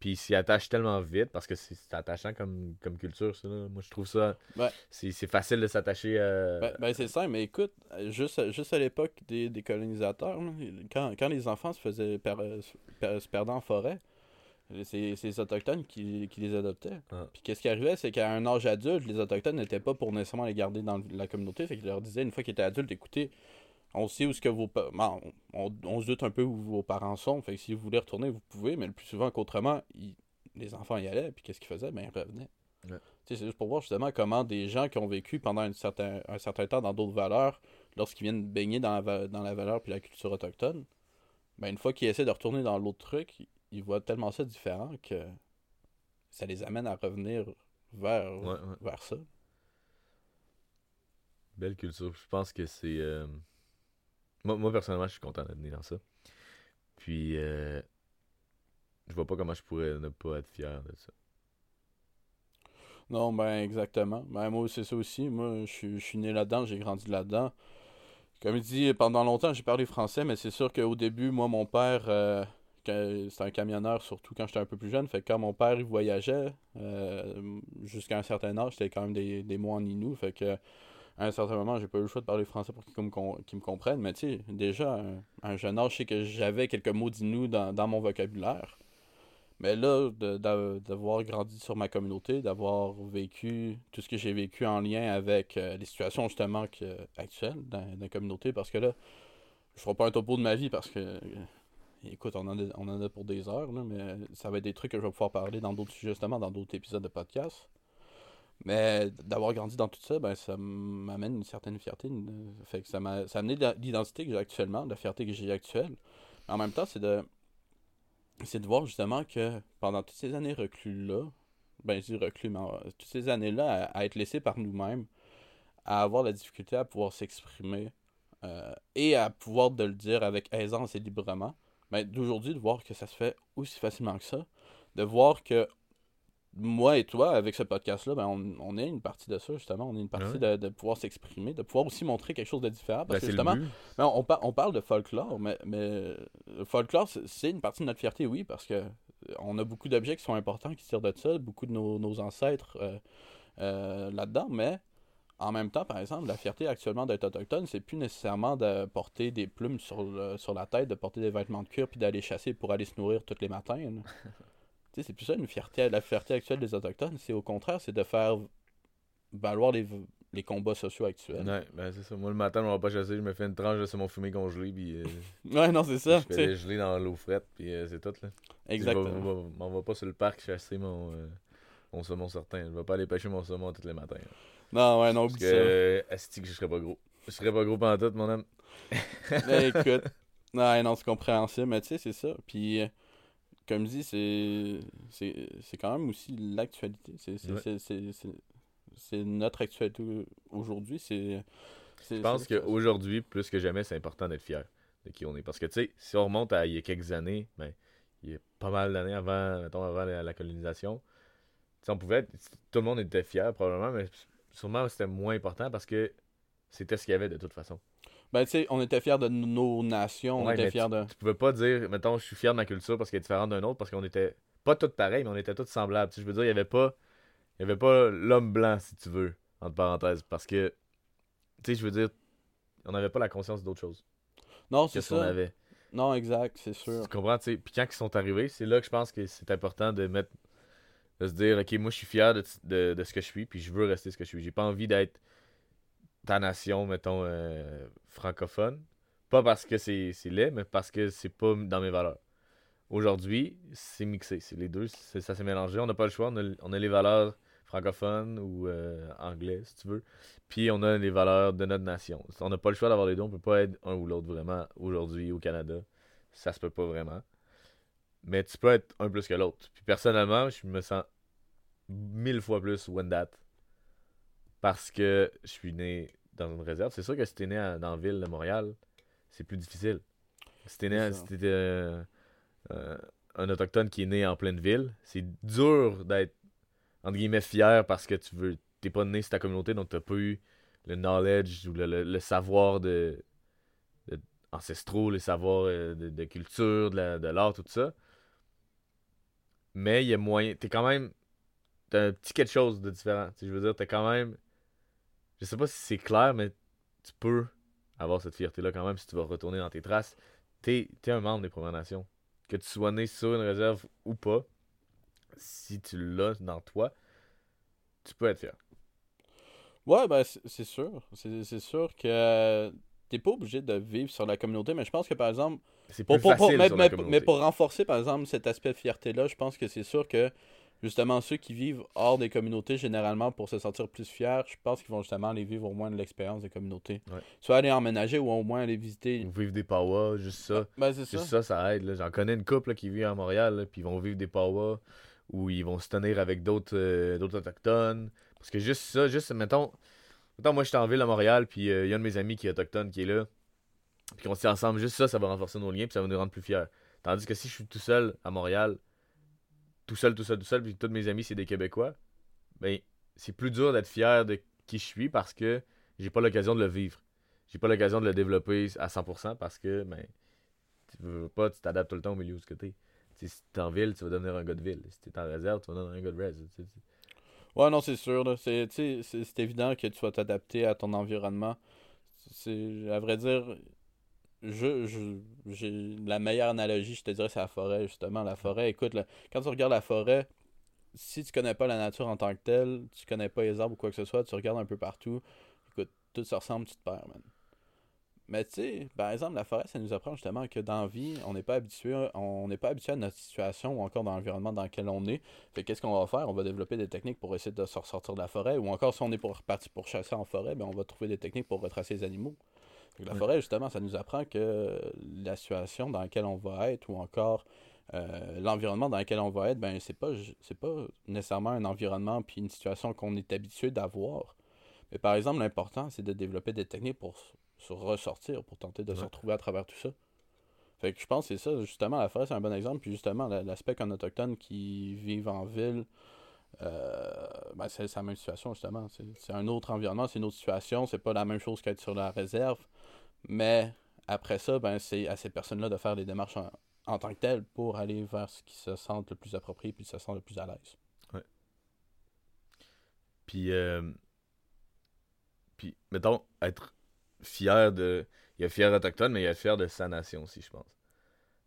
Puis il s'y attache tellement vite parce que c'est attachant comme, comme culture, ça. là. Moi, je trouve ça. Ouais. C'est c'est facile de s'attacher à. Ben, ben, c'est simple, mais écoute, euh, juste, juste à l'époque des, des colonisateurs, quand, quand les enfants se faisaient per- per- se perdaient en forêt, c'est les Autochtones qui, qui les adoptaient. Ah. Puis qu'est-ce qui arrivait, c'est qu'à un âge adulte, les Autochtones n'étaient pas pour nécessairement les garder dans la communauté, fait qu'ils leur disaient, une fois qu'ils étaient adultes, écoutez, on sait où ce que vos pa- ben, on, se doute un peu où vos parents sont, fait que si vous voulez retourner, vous pouvez, mais le plus souvent qu'autrement, les enfants y allaient, puis qu'est-ce qu'ils faisaient? Ben, ils revenaient. Ouais. C'est juste pour voir justement comment des gens qui ont vécu pendant un certain, un certain temps dans d'autres valeurs, lorsqu'ils viennent baigner dans la, dans la valeur puis la culture autochtone, ben une fois qu'ils essaient de retourner dans l'autre truc, ils- voient tellement ça différent que ça les amène à revenir vers, Ouais, ouais. vers ça. Belle culture. Je pense que c'est. euh, Moi, moi, personnellement, je suis content d'être né dans ça. Puis, euh, je vois pas comment je pourrais ne pas être fier de ça. Non, ben exactement. Ben moi, c'est ça aussi. Moi, je suis- je suis né là-dedans, j'ai grandi là-dedans. Comme il dit, pendant longtemps, j'ai parlé français, mais c'est sûr qu'au début, moi, mon père, euh, c'était un camionneur, surtout quand j'étais un peu plus jeune. Fait que quand mon père, il voyageait, euh, jusqu'à un certain âge, c'était quand même des, des mots en inou. Fait que, à un certain moment, j'ai pas eu le choix de parler français pour qu'ils me, me comprennent. Mais tu déjà, à un, un jeune âge, je sais que j'avais quelques mots d'inou dans, dans mon vocabulaire. Mais là, d'avoir grandi sur ma communauté, d'avoir vécu tout ce que j'ai vécu en lien avec euh, les situations justement que, actuelles dans, dans la communauté, parce que là, je ferai pas un topo de ma vie parce que, euh, écoute, on en, a, pour des heures, mais ça va être des trucs que je vais pouvoir parler dans d'autres justement, dans d'autres épisodes de podcast. Mais d'avoir grandi dans tout ça, ben, ça m'amène une certaine fierté. fait que ça m'a ça amené de l'identité que j'ai actuellement, la fierté que j'ai actuelle. Mais en même temps, c'est de c'est de voir justement que pendant toutes ces années reclus-là, ben je dis reclus, mais toutes ces années-là, à, à être laissé par nous-mêmes, à avoir la difficulté à pouvoir s'exprimer euh, et à pouvoir de le dire avec aisance et librement, ben d'aujourd'hui, de voir que ça se fait aussi facilement que ça, de voir que moi et toi, avec ce podcast-là, ben on, on est une partie de ça, justement, on est une partie de, de pouvoir s'exprimer, de pouvoir aussi montrer quelque chose de différent, Ben, parce que c'est justement, mais on, on par- on parle de folklore, mais, mais le folklore, c'est- une partie de notre fierté, oui, parce que euh, on a beaucoup d'objets qui sont importants, qui tirent de ça, beaucoup de nos, nos ancêtres euh, euh, là-dedans, mais en même temps, par exemple, la fierté actuellement d'être autochtone, c'est plus nécessairement de porter des plumes sur, le- sur la tête, de porter des vêtements de cuir, puis d'aller chasser pour aller se nourrir tous les matins. *laughs* tu sais, c'est plus ça une fierté, la fierté actuelle des autochtones, c'est au contraire, c'est de faire valoir les, les combats sociaux actuels. Ouais, ben c'est ça. Moi, le matin, on va pas chasser. Je me fais une tranche de saumon fumé congelé. Puis euh, *laughs* Ouais, non, c'est ça. je fais geler dans l'eau frette. Puis euh, c'est tout. Là. Exactement. Vais- m'en va pas sur le parc chasser mon, euh, mon saumon certain. Je vais pas aller pêcher mon saumon tous les matins. là. Non, ouais, non, Parce oublie que, ça. asti que je serais pas gros. Je serais pas gros pendant tout, mon homme. *laughs* Mais *laughs* écoute, non, non, c'est compréhensible, mais tu sais, c'est ça. Puis, euh, comme je dis, c'est c'est quand même aussi l'actualité. C'est c'est- Ouais. notre actualité aujourd'hui. C'est. Je pense qu'aujourd'hui, plus que jamais, c'est important d'être fier de qui on est. Parce que, tu sais, si on remonte à il y a quelques années, ben, il y a pas mal d'années avant, mettons, avant la, la colonisation, on pouvait être, tout le monde était fier, probablement, mais sûrement c'était moins important parce que c'était ce qu'il y avait de toute façon. Ben, tu sais, on était fiers de nos nations, on Ouais, était fiers de. Tu pouvais pas dire, mettons, je suis fier de ma culture parce qu'elle est différente d'un autre, parce qu'on était pas tous pareils, mais on était tous semblables. Tu sais, je veux dire, il y avait pas, il y avait pas l'homme blanc, si tu veux, entre parenthèses, parce que, tu sais, je veux dire, on n'avait pas la conscience d'autre chose Non, c'est ça. avait. Non, exact, c'est sûr. Tu comprends, tu sais. Puis quand ils sont arrivés, c'est là que je pense que c'est important de mettre. De se dire, ok, moi je suis fier de, de, de ce que je suis, puis je veux rester ce que je suis. J'ai pas envie d'être ta nation, mettons, euh, francophone. Pas parce que c'est laid, mais parce que c'est pas dans mes valeurs. Aujourd'hui, c'est mixé. C'est les deux, ça s'est mélangé. On n'a pas le choix. On a, on a les valeurs francophones ou euh, anglais, si tu veux. Puis on a les valeurs de notre nation. On n'a pas le choix d'avoir les deux. On peut pas être un ou l'autre vraiment aujourd'hui au Canada. Ça se peut pas vraiment. Mais tu peux être un plus que l'autre. Puis personnellement, je me sens mille fois plus Wendat. Parce que je suis né dans une réserve. C'est sûr que si t'es né à- dans la ville de Montréal, c'est plus difficile. Si t'es né, à- si t'es euh, euh, un autochtone qui est né en pleine ville, c'est dur d'être entre guillemets fier parce que tu veux t'es pas né sur ta communauté donc t'as pas eu le knowledge ou le, le- le savoir de, de- ancestraux, le savoir euh, de, de culture, de la- de l'art, tout ça. Mais il y a moyen. T'es quand même. T'as un petit quelque chose de différent. Je veux dire, t'as quand même. Je sais pas si c'est clair, mais tu peux avoir cette fierté-là quand même si tu vas retourner dans tes traces. T'es es un membre des Premières Nations. Que tu sois né sur une réserve ou pas, si tu l'as dans toi, tu peux être fier. Ouais, ben c'est sûr. C'est c'est sûr que t'es pas obligé de vivre sur la communauté, mais je pense que par exemple, C'est pour, plus pour- pour- facile mais, pour renforcer par exemple cet aspect de fierté-là, je pense que c'est sûr que justement ceux qui vivent hors des communautés, généralement pour se sentir plus fiers, je pense qu'ils vont justement aller vivre au moins de l'expérience des communautés. Ouais. Soit aller emménager ou au moins aller visiter. Ou vivre des powwows, juste ça. Ben ça. Juste ça, ça aide. J'en connais une couple là, qui vit à Montréal, là, puis ils vont vivre des powwows où ils vont se tenir avec d'autres euh, d'autres autochtones. Parce que juste ça, juste, mettons, mettons moi je suis en ville à Montréal, puis euh, il y a un de mes amis qui est autochtone qui est là, puis qu'on tient ensemble, juste ça, ça va renforcer nos liens, puis ça va nous rendre plus fiers. Tandis que si je suis tout seul à Montréal, tout seul, tout seul, tout seul, puis tous mes amis c'est des Québécois, ben c'est plus dur d'être fier de qui je suis parce que j'ai pas l'occasion de le vivre. J'ai pas l'occasion de le développer à 100% parce que, ben, tu veux pas, tu t'adaptes tout le temps au milieu où tu es. Si t'es en ville, tu vas devenir un gars de ville. Si t'es en réserve, tu vas devenir un gars de sais. Ouais, non, c'est sûr. c'est- c'est évident que tu vas t'adapter à ton environnement. C'est, à vrai dire, je, j'ai la meilleure analogie, je te dirais, c'est la forêt, justement. La forêt, écoute, quand tu regardes la forêt, si tu connais pas la nature en tant que telle, tu connais pas les arbres ou quoi que ce soit, tu regardes un peu partout, écoute, tout se ressemble, tu te perds, man. Mais tu sais, par exemple, la forêt, ça nous apprend justement que dans la vie, on n'est pas habitué, on n'est pas habitué à notre situation ou encore dans l'environnement dans lequel on est. Fait qu'est-ce qu'on va faire? On va développer des techniques pour essayer de se ressortir de la forêt. Ou encore, si on est pour parti pour chasser en forêt, ben on va trouver des techniques pour retracer les animaux. La Ouais. forêt, justement, ça nous apprend que la situation dans laquelle on va être, ou encore euh, l'environnement dans lequel on va être, ben c'est pas c'est pas nécessairement un environnement puis une situation qu'on est habitué d'avoir. Mais par exemple, l'important, c'est de développer des techniques pour se ressortir, pour tenter de se retrouver à travers tout ça. Fait que je pense que c'est ça, justement, la forêt, c'est un bon exemple. Puis justement, la- l'aspect qu'un autochtone qui vivent en ville, euh, ben c'est la même situation, justement. C'est c'est un autre environnement, c'est une autre situation. C'est pas la même chose qu'être sur la réserve. Mais après ça, ben c'est à ces personnes-là de faire les démarches en, en tant que telles pour aller vers ce qui se sentent le plus approprié puis se sentent le plus à l'aise. Puis, euh, puis, mettons, être fier de. Il y a fier autochtone, mais il y a fier de sa nation aussi, je pense.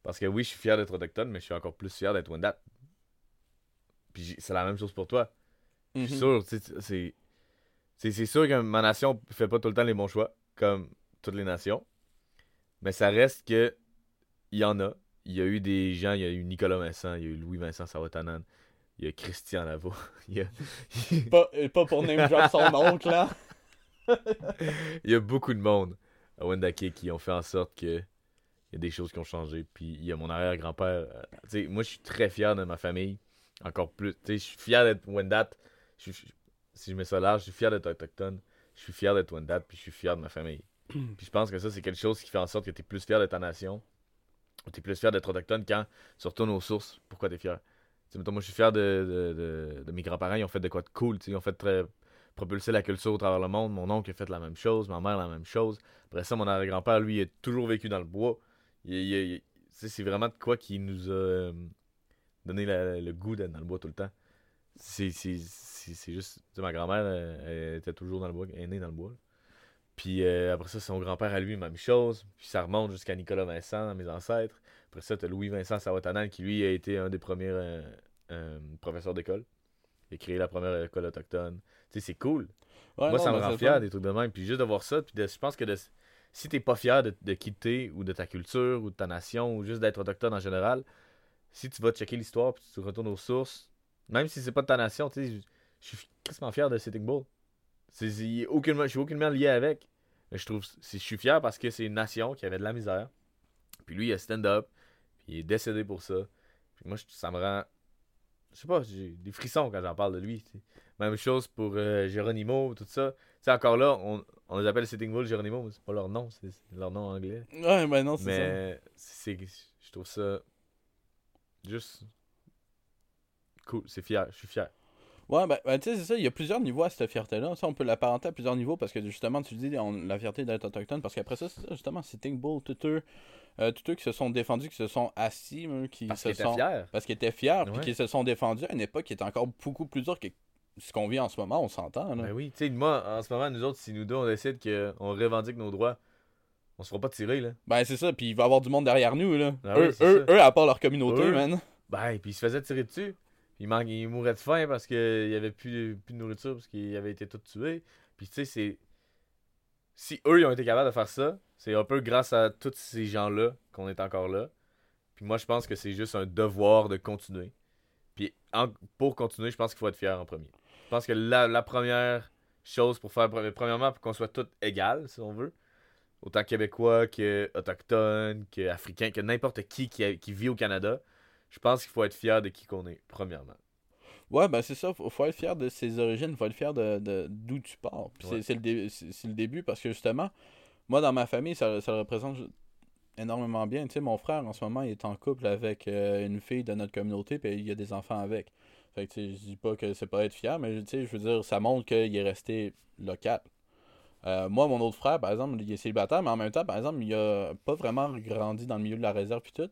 Parce que oui, je suis fier d'être autochtone, mais je suis encore plus fier d'être Wendat. Puis c'est la même chose pour toi. Je suis Mhm. sûr. C'est c'est sûr que ma nation fait pas tout le temps les bons choix, comme toutes les nations. Mais ça reste que. Il y en a. Il y a eu des gens, il y a eu Nicolas Vincent, il y a eu Louis-Vincent Sawatanan, il y a Christian Lavo, *laughs* il y a, *laughs* Pas, pas pour name drop son oncle, là. *laughs* il y a beaucoup de monde à Wendake qui ont fait en sorte que il y a des choses qui ont changé. Puis il y a mon arrière-grand-père. euh, moi, je suis très fier de ma famille. Encore plus. Je suis fier d'être Wendat. Si je mets ça large, je suis fier d'être autochtone. Je suis fier d'être Wendat. Puis je suis fier de ma famille. Puis je pense que ça, c'est quelque chose qui fait en sorte que tu es plus fier de ta nation. Ou tu es plus fier d'être autochtone quand tu retournes aux sources. Pourquoi tu es fier? Tu sais, mettons, moi, je suis fier de, mes grands-parents. Ils ont fait de quoi de cool. Ils ont fait propulser la culture au travers le monde. Mon oncle a fait la même chose, ma mère la même chose. Après ça, mon arrière-grand-père, lui, il a toujours vécu dans le bois. C'est vraiment de quoi qui nous a euh, donné le goût d'être dans le bois tout le temps. C'est juste. ma grand-mère, elle, était toujours dans le bois, elle est née dans le bois. Puis euh, après ça, son grand-père à lui, même chose. Puis ça remonte jusqu'à Nicolas Vincent, mes ancêtres. Après ça, t'as Louis-Vincent Sawatanan, qui lui a été un des premiers euh, euh, professeurs d'école. Il a créé la première école autochtone. Tu sais, c'est cool. Ouais, Moi, non, ça me rend fier des trucs de même. Puis juste de voir ça, puis de- je pense que de- si t'es pas fier de, de quitter ou de ta culture ou de ta nation ou juste d'être autochtone en général, si tu vas checker l'histoire puis tu retournes aux sources, même si c'est pas de ta nation, tu sais, je je suis quasiment fier de Sitting Bull. C'est- aucunement- je suis aucunement lié avec. Mais je trouve, je suis fier parce que c'est une nation qui avait de la misère. Puis lui, il a stand-up. Puis il est décédé pour ça. Puis moi, ça me rend. Je sais pas, j'ai des frissons quand j'en parle de lui. Même chose pour euh, Geronimo, tout ça. Tu sais, encore là, on, on les appelle Sitting Bull Geronimo, mais c'est pas leur nom, c'est c'est leur nom anglais. Ouais, ben non, c'est ça. Mais c'est, je trouve ça juste cool. C'est fier, je suis fier. Ouais, ben, ben, tu sais, c'est ça, il y a plusieurs niveaux à cette fierté-là. Ça, on peut l'apparenter à plusieurs niveaux parce que justement, tu dis on, la fierté d'être autochtone, parce qu'après ça, c'est justement, c'est Think Bull, tout eux, euh, tous eux qui se sont défendus, qui se sont assis, eux, qui Parce se qu'ils étaient sont. fiers. Parce qu'ils étaient fiers, puis qui se sont défendus à une époque qui est encore beaucoup plus dure que ce qu'on vit en ce moment, on s'entend. là. Ben oui, tu sais, moi, en ce moment, nous autres, si nous deux, on décide qu'on revendique nos droits, on se fera pas tirer, là. Ben, c'est ça, puis il va y avoir du monde derrière nous, là. Ah oui, eux, eux, eux, à part leur communauté, Eux. man. Ben, puis il se faisait tirer dessus. Il, manque, il mourait de faim parce qu'il y avait plus, plus de nourriture parce qu'il avait été tout tué. Puis tu sais, c'est. Si eux, ils ont été capables de faire ça, c'est un peu grâce à tous ces gens-là qu'on est encore là. Puis moi, je pense que c'est juste un devoir de continuer. Puis pour continuer, je pense qu'il faut être fier en premier. Je pense que la, première chose pour faire, premièrement, pour qu'on soit tous égales, si on veut, autant québécois que autochtones, que africains, que n'importe qui qui, qui vit au Canada, je pense qu'il faut être fier de qui qu'on est, premièrement. Ouais, ben c'est ça, faut, faut être fier de ses origines, faut être fier de de- d'où tu pars. C'est- Ouais. c'est le, dé- c'est c'est le début parce que justement, moi dans ma famille, ça, ça le représente énormément bien. Tu sais, mon frère en ce moment, il est en couple avec euh, une fille de notre communauté, puis il y a des enfants avec. Fait que tu sais, je dis pas que c'est pas être fier, mais tu sais, je veux dire, ça montre qu'il est resté local. Euh, moi, mon autre frère, par exemple, il est célibataire, mais en même temps, par exemple, il a pas vraiment grandi dans le milieu de la réserve puis tout.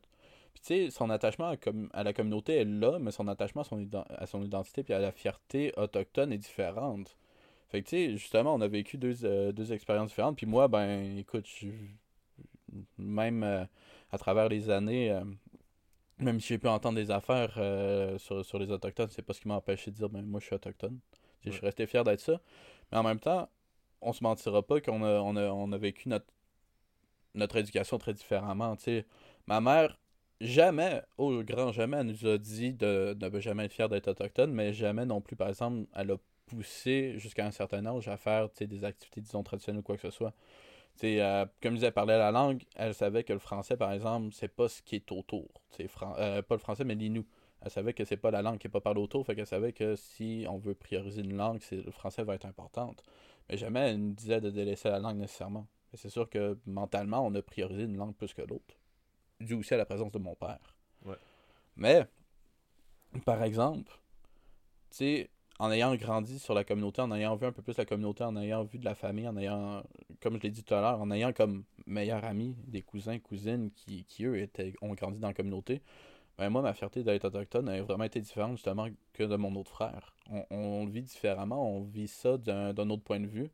Puis tu sais, son attachement à, com- à la communauté est là, mais son attachement à son, ident- à son identité puis à la fierté autochtone est différente. Fait que tu sais, justement, on a vécu deux, euh, deux expériences différentes. Puis moi, ben, écoute, je- même euh, à travers les années, euh, même si j'ai pu entendre des affaires euh, sur, sur les autochtones, c'est pas ce qui m'a empêché de dire, ben, moi, je suis autochtone. Je suis resté fier d'être ça. Mais en même temps, on se mentira pas qu'on a, on a, on a vécu notre, notre éducation très différemment. tu sais. Ma mère, jamais, au grand jamais, elle nous a dit de ne jamais être fier d'être autochtone, mais jamais non plus, par exemple, elle a poussé jusqu'à un certain âge à faire des activités, disons, traditionnelles ou quoi que ce soit. Euh, comme je disais, elle parlait la langue, elle savait que le français, par exemple, c'est pas ce qui est autour. Euh, pas le français, mais l'inou. Elle savait que c'est pas la langue qui est pas parlée autour, fait qu'elle savait que si on veut prioriser une langue, le français va être importante. Mais jamais elle nous disait de délaisser la langue nécessairement. C'est sûr que mentalement, on a priorisé une langue plus que l'autre. Dû aussi à la présence de mon père. Ouais. Mais, par exemple, tu sais, en ayant grandi sur la communauté, en ayant vu un peu plus la communauté, en ayant vu de la famille, en ayant, comme je l'ai dit tout à l'heure, en ayant comme meilleur ami des cousins, cousines qui, qui eux, étaient, ont grandi dans la communauté, ben moi, ma fierté d'être autochtone a vraiment été différente justement que de mon autre frère. On, on le vit différemment, on vit ça d'un d'un autre point de vue.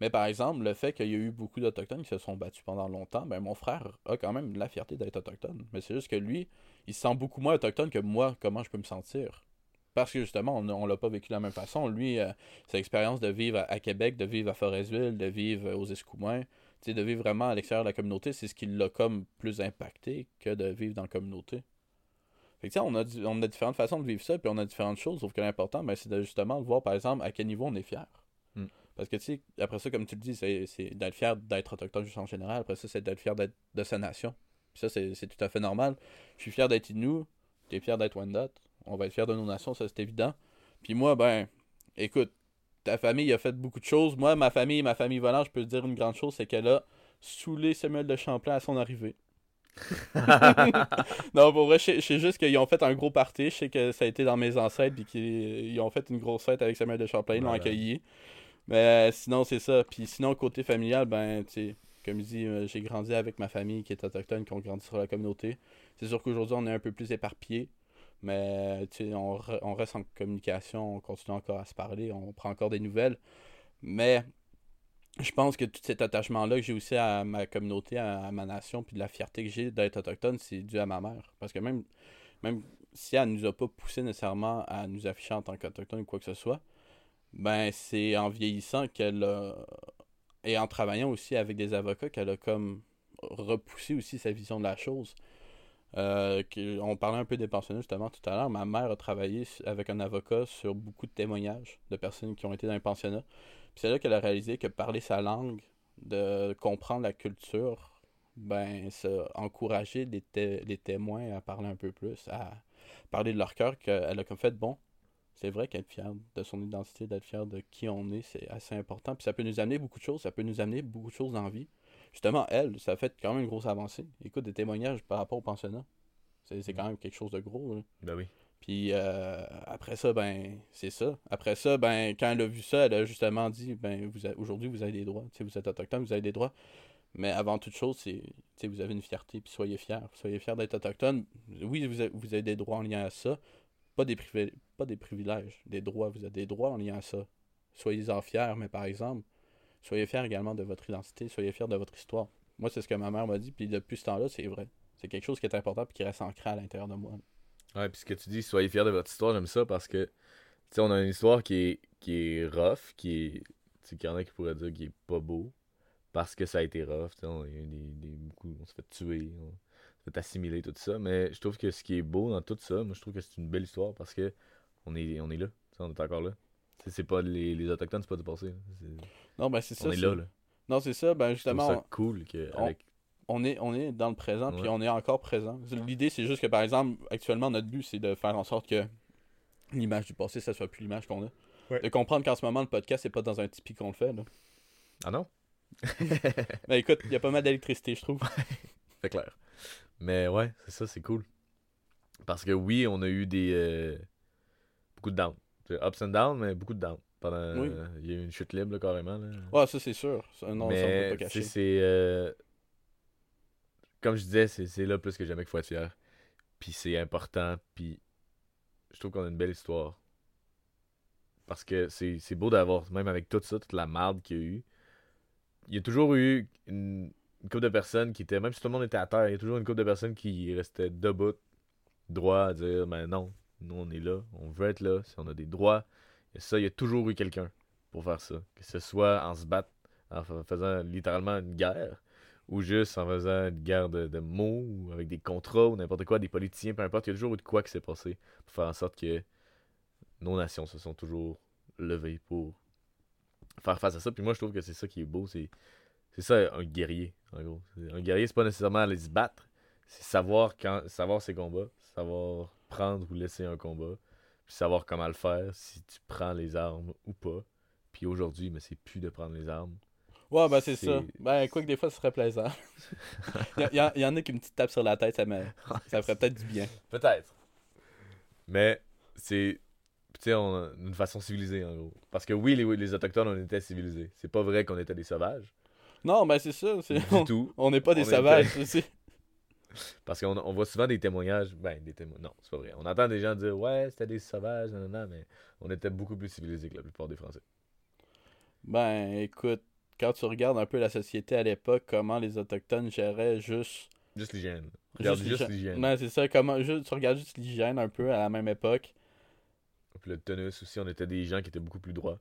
Mais par exemple, le fait qu'il y a eu beaucoup d'Autochtones qui se sont battus pendant longtemps, ben mon frère a quand même la fierté d'être autochtone. Mais c'est juste que lui, il se sent beaucoup moins autochtone que moi, comment je peux me sentir. Parce que justement, on, on l'a pas vécu de la même façon. Lui, euh, sa expérience de vivre à, Québec, de vivre à Forestville, de vivre aux Escoumins, de vivre vraiment à l'extérieur de la communauté, c'est ce qui l'a comme plus impacté que de vivre dans la communauté. Fait que, on a, on a différentes façons de vivre ça, puis on a différentes choses, sauf que l'important, ben, c'est justement de voir, par exemple, à quel niveau on est fier. Parce que, tu sais, après ça, comme tu le dis, c'est d'être fier d'être autochtone juste en général. Après ça, c'est d'être fier d'être de sa nation. Puis ça, c'est tout à fait normal. Je suis fier d'être Innu, tu es fier d'être Wendat. On va être fier de nos nations, ça, c'est évident. Puis moi, ben, écoute, ta famille a fait beaucoup de choses. Moi, ma famille, ma famille volante, je peux te dire une grande chose, c'est qu'elle a saoulé Samuel de Champlain à son arrivée. *laughs* non, pour vrai, je sais, juste qu'ils ont fait un gros party. Je sais que ça a été dans mes ancêtres, puis qu'ils ils ont fait une grosse fête avec Samuel de Champlain, ils l'ont Voilà. accueilli. Mais euh, sinon, c'est ça. Puis sinon, côté familial, ben, tu comme je dis, euh, j'ai grandi avec ma famille qui est autochtone, qui ont grandi sur la communauté. C'est sûr qu'aujourd'hui, on est un peu plus éparpillé. Mais tu sais, on, re- on reste en communication, on continue encore à se parler, on prend encore des nouvelles. Mais je pense que tout cet attachement-là que j'ai aussi à ma communauté, à, ma nation, puis de la fierté que j'ai d'être autochtone, c'est dû à ma mère. Parce que même, même si elle nous a pas poussé nécessairement à nous afficher en tant qu'autochtone ou quoi que ce soit, ben c'est en vieillissant qu'elle a et en travaillant aussi avec des avocats qu'elle a comme repoussé aussi sa vision de la chose. Euh, on parlait un peu des pensionnats justement tout à l'heure. Ma mère a travaillé avec un avocat sur beaucoup de témoignages de personnes qui ont été dans les pensionnats. Puis c'est là qu'elle a réalisé que parler sa langue, de comprendre la culture, ben ça encourager les, les témoins à parler un peu plus, à parler de leur cœur, qu'elle a comme fait bon. C'est vrai qu'être fier de son identité, d'être fier de qui on est, c'est assez important. Puis ça peut nous amener beaucoup de choses, ça peut nous amener beaucoup de choses dans la vie. Justement, elle, ça a fait quand même une grosse avancée. Écoute, des témoignages par rapport au pensionnat. C'est c'est quand même quelque chose de gros. là. Ben oui. Puis euh, après ça, ben, c'est ça. Après ça, ben, quand elle a vu ça, elle a justement dit, ben, vous aujourd'hui, vous avez des droits. Tu sais, vous êtes autochtone, vous avez des droits. Mais avant toute chose, c'est, tu sais, vous avez une fierté, puis soyez fiers. Soyez fiers d'être autochtone. Oui, vous avez, vous avez des droits en lien à ça. Pas des, privilèges, pas des privilèges, des droits. Vous avez des droits en lien à ça. Soyez-en fiers, mais par exemple, soyez fiers également de votre identité, soyez fiers de votre histoire. Moi, c'est ce que ma mère m'a dit, puis depuis ce temps-là, c'est vrai. C'est quelque chose qui est important et qui reste ancré à l'intérieur de moi. Ouais, puis ce que tu dis, soyez fiers de votre histoire, j'aime ça parce que, tu sais, on a une histoire qui est, qui est rough, qui est, tu sais, y en a qui pourraient dire qui est pas beau, parce que ça a été rough, tu sais, on, des, des, beaucoup, on s'est fait tuer, on s'est fait assimiler, tout ça, mais je trouve que ce qui est beau dans tout ça, moi, je trouve que c'est une belle histoire parce que on est, on est là, on est encore là. C'est pas les, les Autochtones, c'est pas du passé. Non, ben c'est ça. On est là, là. Non, c'est ça, ben justement. C'est cool que, on est, on est dans le présent, puis on est encore présent. L'idée, c'est juste que, par exemple, actuellement, notre but, c'est de faire en sorte que l'image du passé, ça soit plus l'image qu'on a. De comprendre qu'en ce moment, le podcast, c'est pas dans un tipi qu'on le fait. Là. Ah non? *laughs* ben écoute, il y a pas mal d'électricité, je trouve. *laughs* c'est clair. Mais ouais, c'est ça, c'est cool. Parce que oui, on a eu des. Euh, beaucoup de down. Ups and downs, mais beaucoup de down. Pendant, il y a eu une chute libre, carrément. Là. Ouais, ça, c'est sûr. Non, mais, ça, on peut pas cacher. C'est. Euh, comme je disais, c'est là plus que jamais qu'il faut être fier. Puis c'est important. Puis je trouve qu'on a une belle histoire. Parce que c'est beau d'avoir, même avec tout ça, toute la merde qu'il y a eu. Il y a toujours eu une, couple de personnes qui étaient, même si tout le monde était à terre, il y a toujours une couple de personnes qui restaient debout, droit, à dire, mais ben non, nous on est là, on veut être là, si on a des droits. Et ça, il y a toujours eu quelqu'un pour faire ça. Que ce soit en se battant, en faisant littéralement une guerre, ou juste en faisant une guerre de, mots, avec des contrats, ou n'importe quoi, des politiciens, peu importe, il y a toujours eu de quoi qui s'est passé pour faire en sorte que nos nations se sont toujours levées pour faire face à ça. Puis moi, je trouve que c'est ça qui est beau, c'est c'est ça un guerrier, en gros. Un guerrier, c'est pas nécessairement aller se battre, c'est savoir quand savoir ses combats, savoir prendre ou laisser un combat, puis savoir comment le faire, si tu prends les armes ou pas. Puis aujourd'hui, mais c'est plus de prendre les armes, Ouais, ben c'est ça. Ben, quoi que des fois, ce serait plaisant. *laughs* il, y, en a qui me petite tape sur la tête, ça, me... ça ferait peut-être du bien. Peut-être. Mais c'est. Tu sais, une façon civilisée, en gros. Parce que oui, les, les Autochtones, on était civilisés. C'est pas vrai qu'on était des sauvages. Non, ben c'est ça. Du on, tout. *laughs* On n'est pas des sauvages aussi. Parce qu'on on voit souvent des témoignages. Ben, des témoignages. Non, c'est pas vrai. On entend des gens dire Ouais, c'était des sauvages, non, non, mais on était beaucoup plus civilisés que la plupart des Français. Ben, écoute, quand tu regardes un peu la société à l'époque, comment les Autochtones géraient juste. Juste l'hygiène. Regarde juste l'hygiène. Non, c'est ça. Comment, juste, tu regardes juste l'hygiène un peu à la même époque. Puis le tenus aussi, on était des gens qui étaient beaucoup plus droits.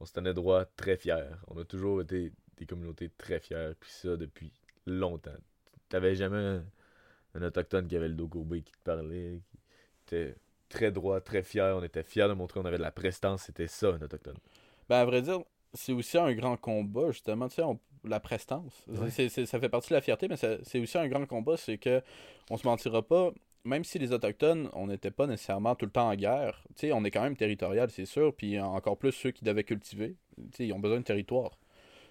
On se tenait droit, très fiers. On a toujours été des communautés très fières. Puis ça, depuis longtemps. T'avais jamais un, Autochtone qui avait le dos courbé, qui te parlait, qui était très droit, très fier. On était fiers de montrer qu'on avait de la prestance. C'était ça, un Autochtone. Ben, à vrai dire, c'est aussi un grand combat, justement, tu sais, la prestance. ça fait partie de la fierté, mais c'est aussi un grand combat, c'est que on se mentira pas, même si les Autochtones, on n'était pas nécessairement tout le temps en guerre, tu sais, on est quand même territorial, c'est sûr, puis encore plus ceux qui devaient cultiver, tu sais, ils ont besoin de territoire,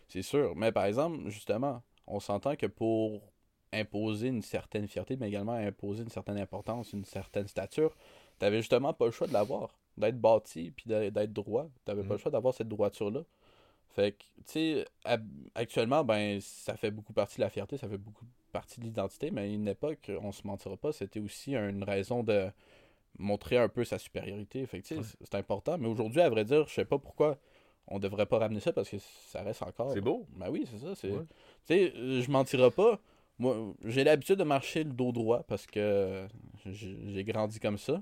c'est sûr. Mais par exemple, justement, on s'entend que pour imposer une certaine fierté, mais également imposer une certaine importance, une certaine stature, tu n'avais justement pas le choix de l'avoir, d'être bâti, puis d'être droit. Tu n'avais pas le mm. choix d'avoir cette droiture-là. Fait que, tu sais, actuellement, ben, ça fait beaucoup partie de la fierté, ça fait beaucoup partie de l'identité, mais à une époque, on se mentira pas, c'était aussi une raison de montrer un peu sa supériorité. Fait que, c'est important. Mais aujourd'hui, à vrai dire, je sais pas pourquoi on devrait pas ramener ça parce que ça reste encore. C'est beau. Ben oui, c'est ça. Tu sais, je mentirai pas. Moi, j'ai l'habitude de marcher le dos droit parce que j'ai grandi comme ça.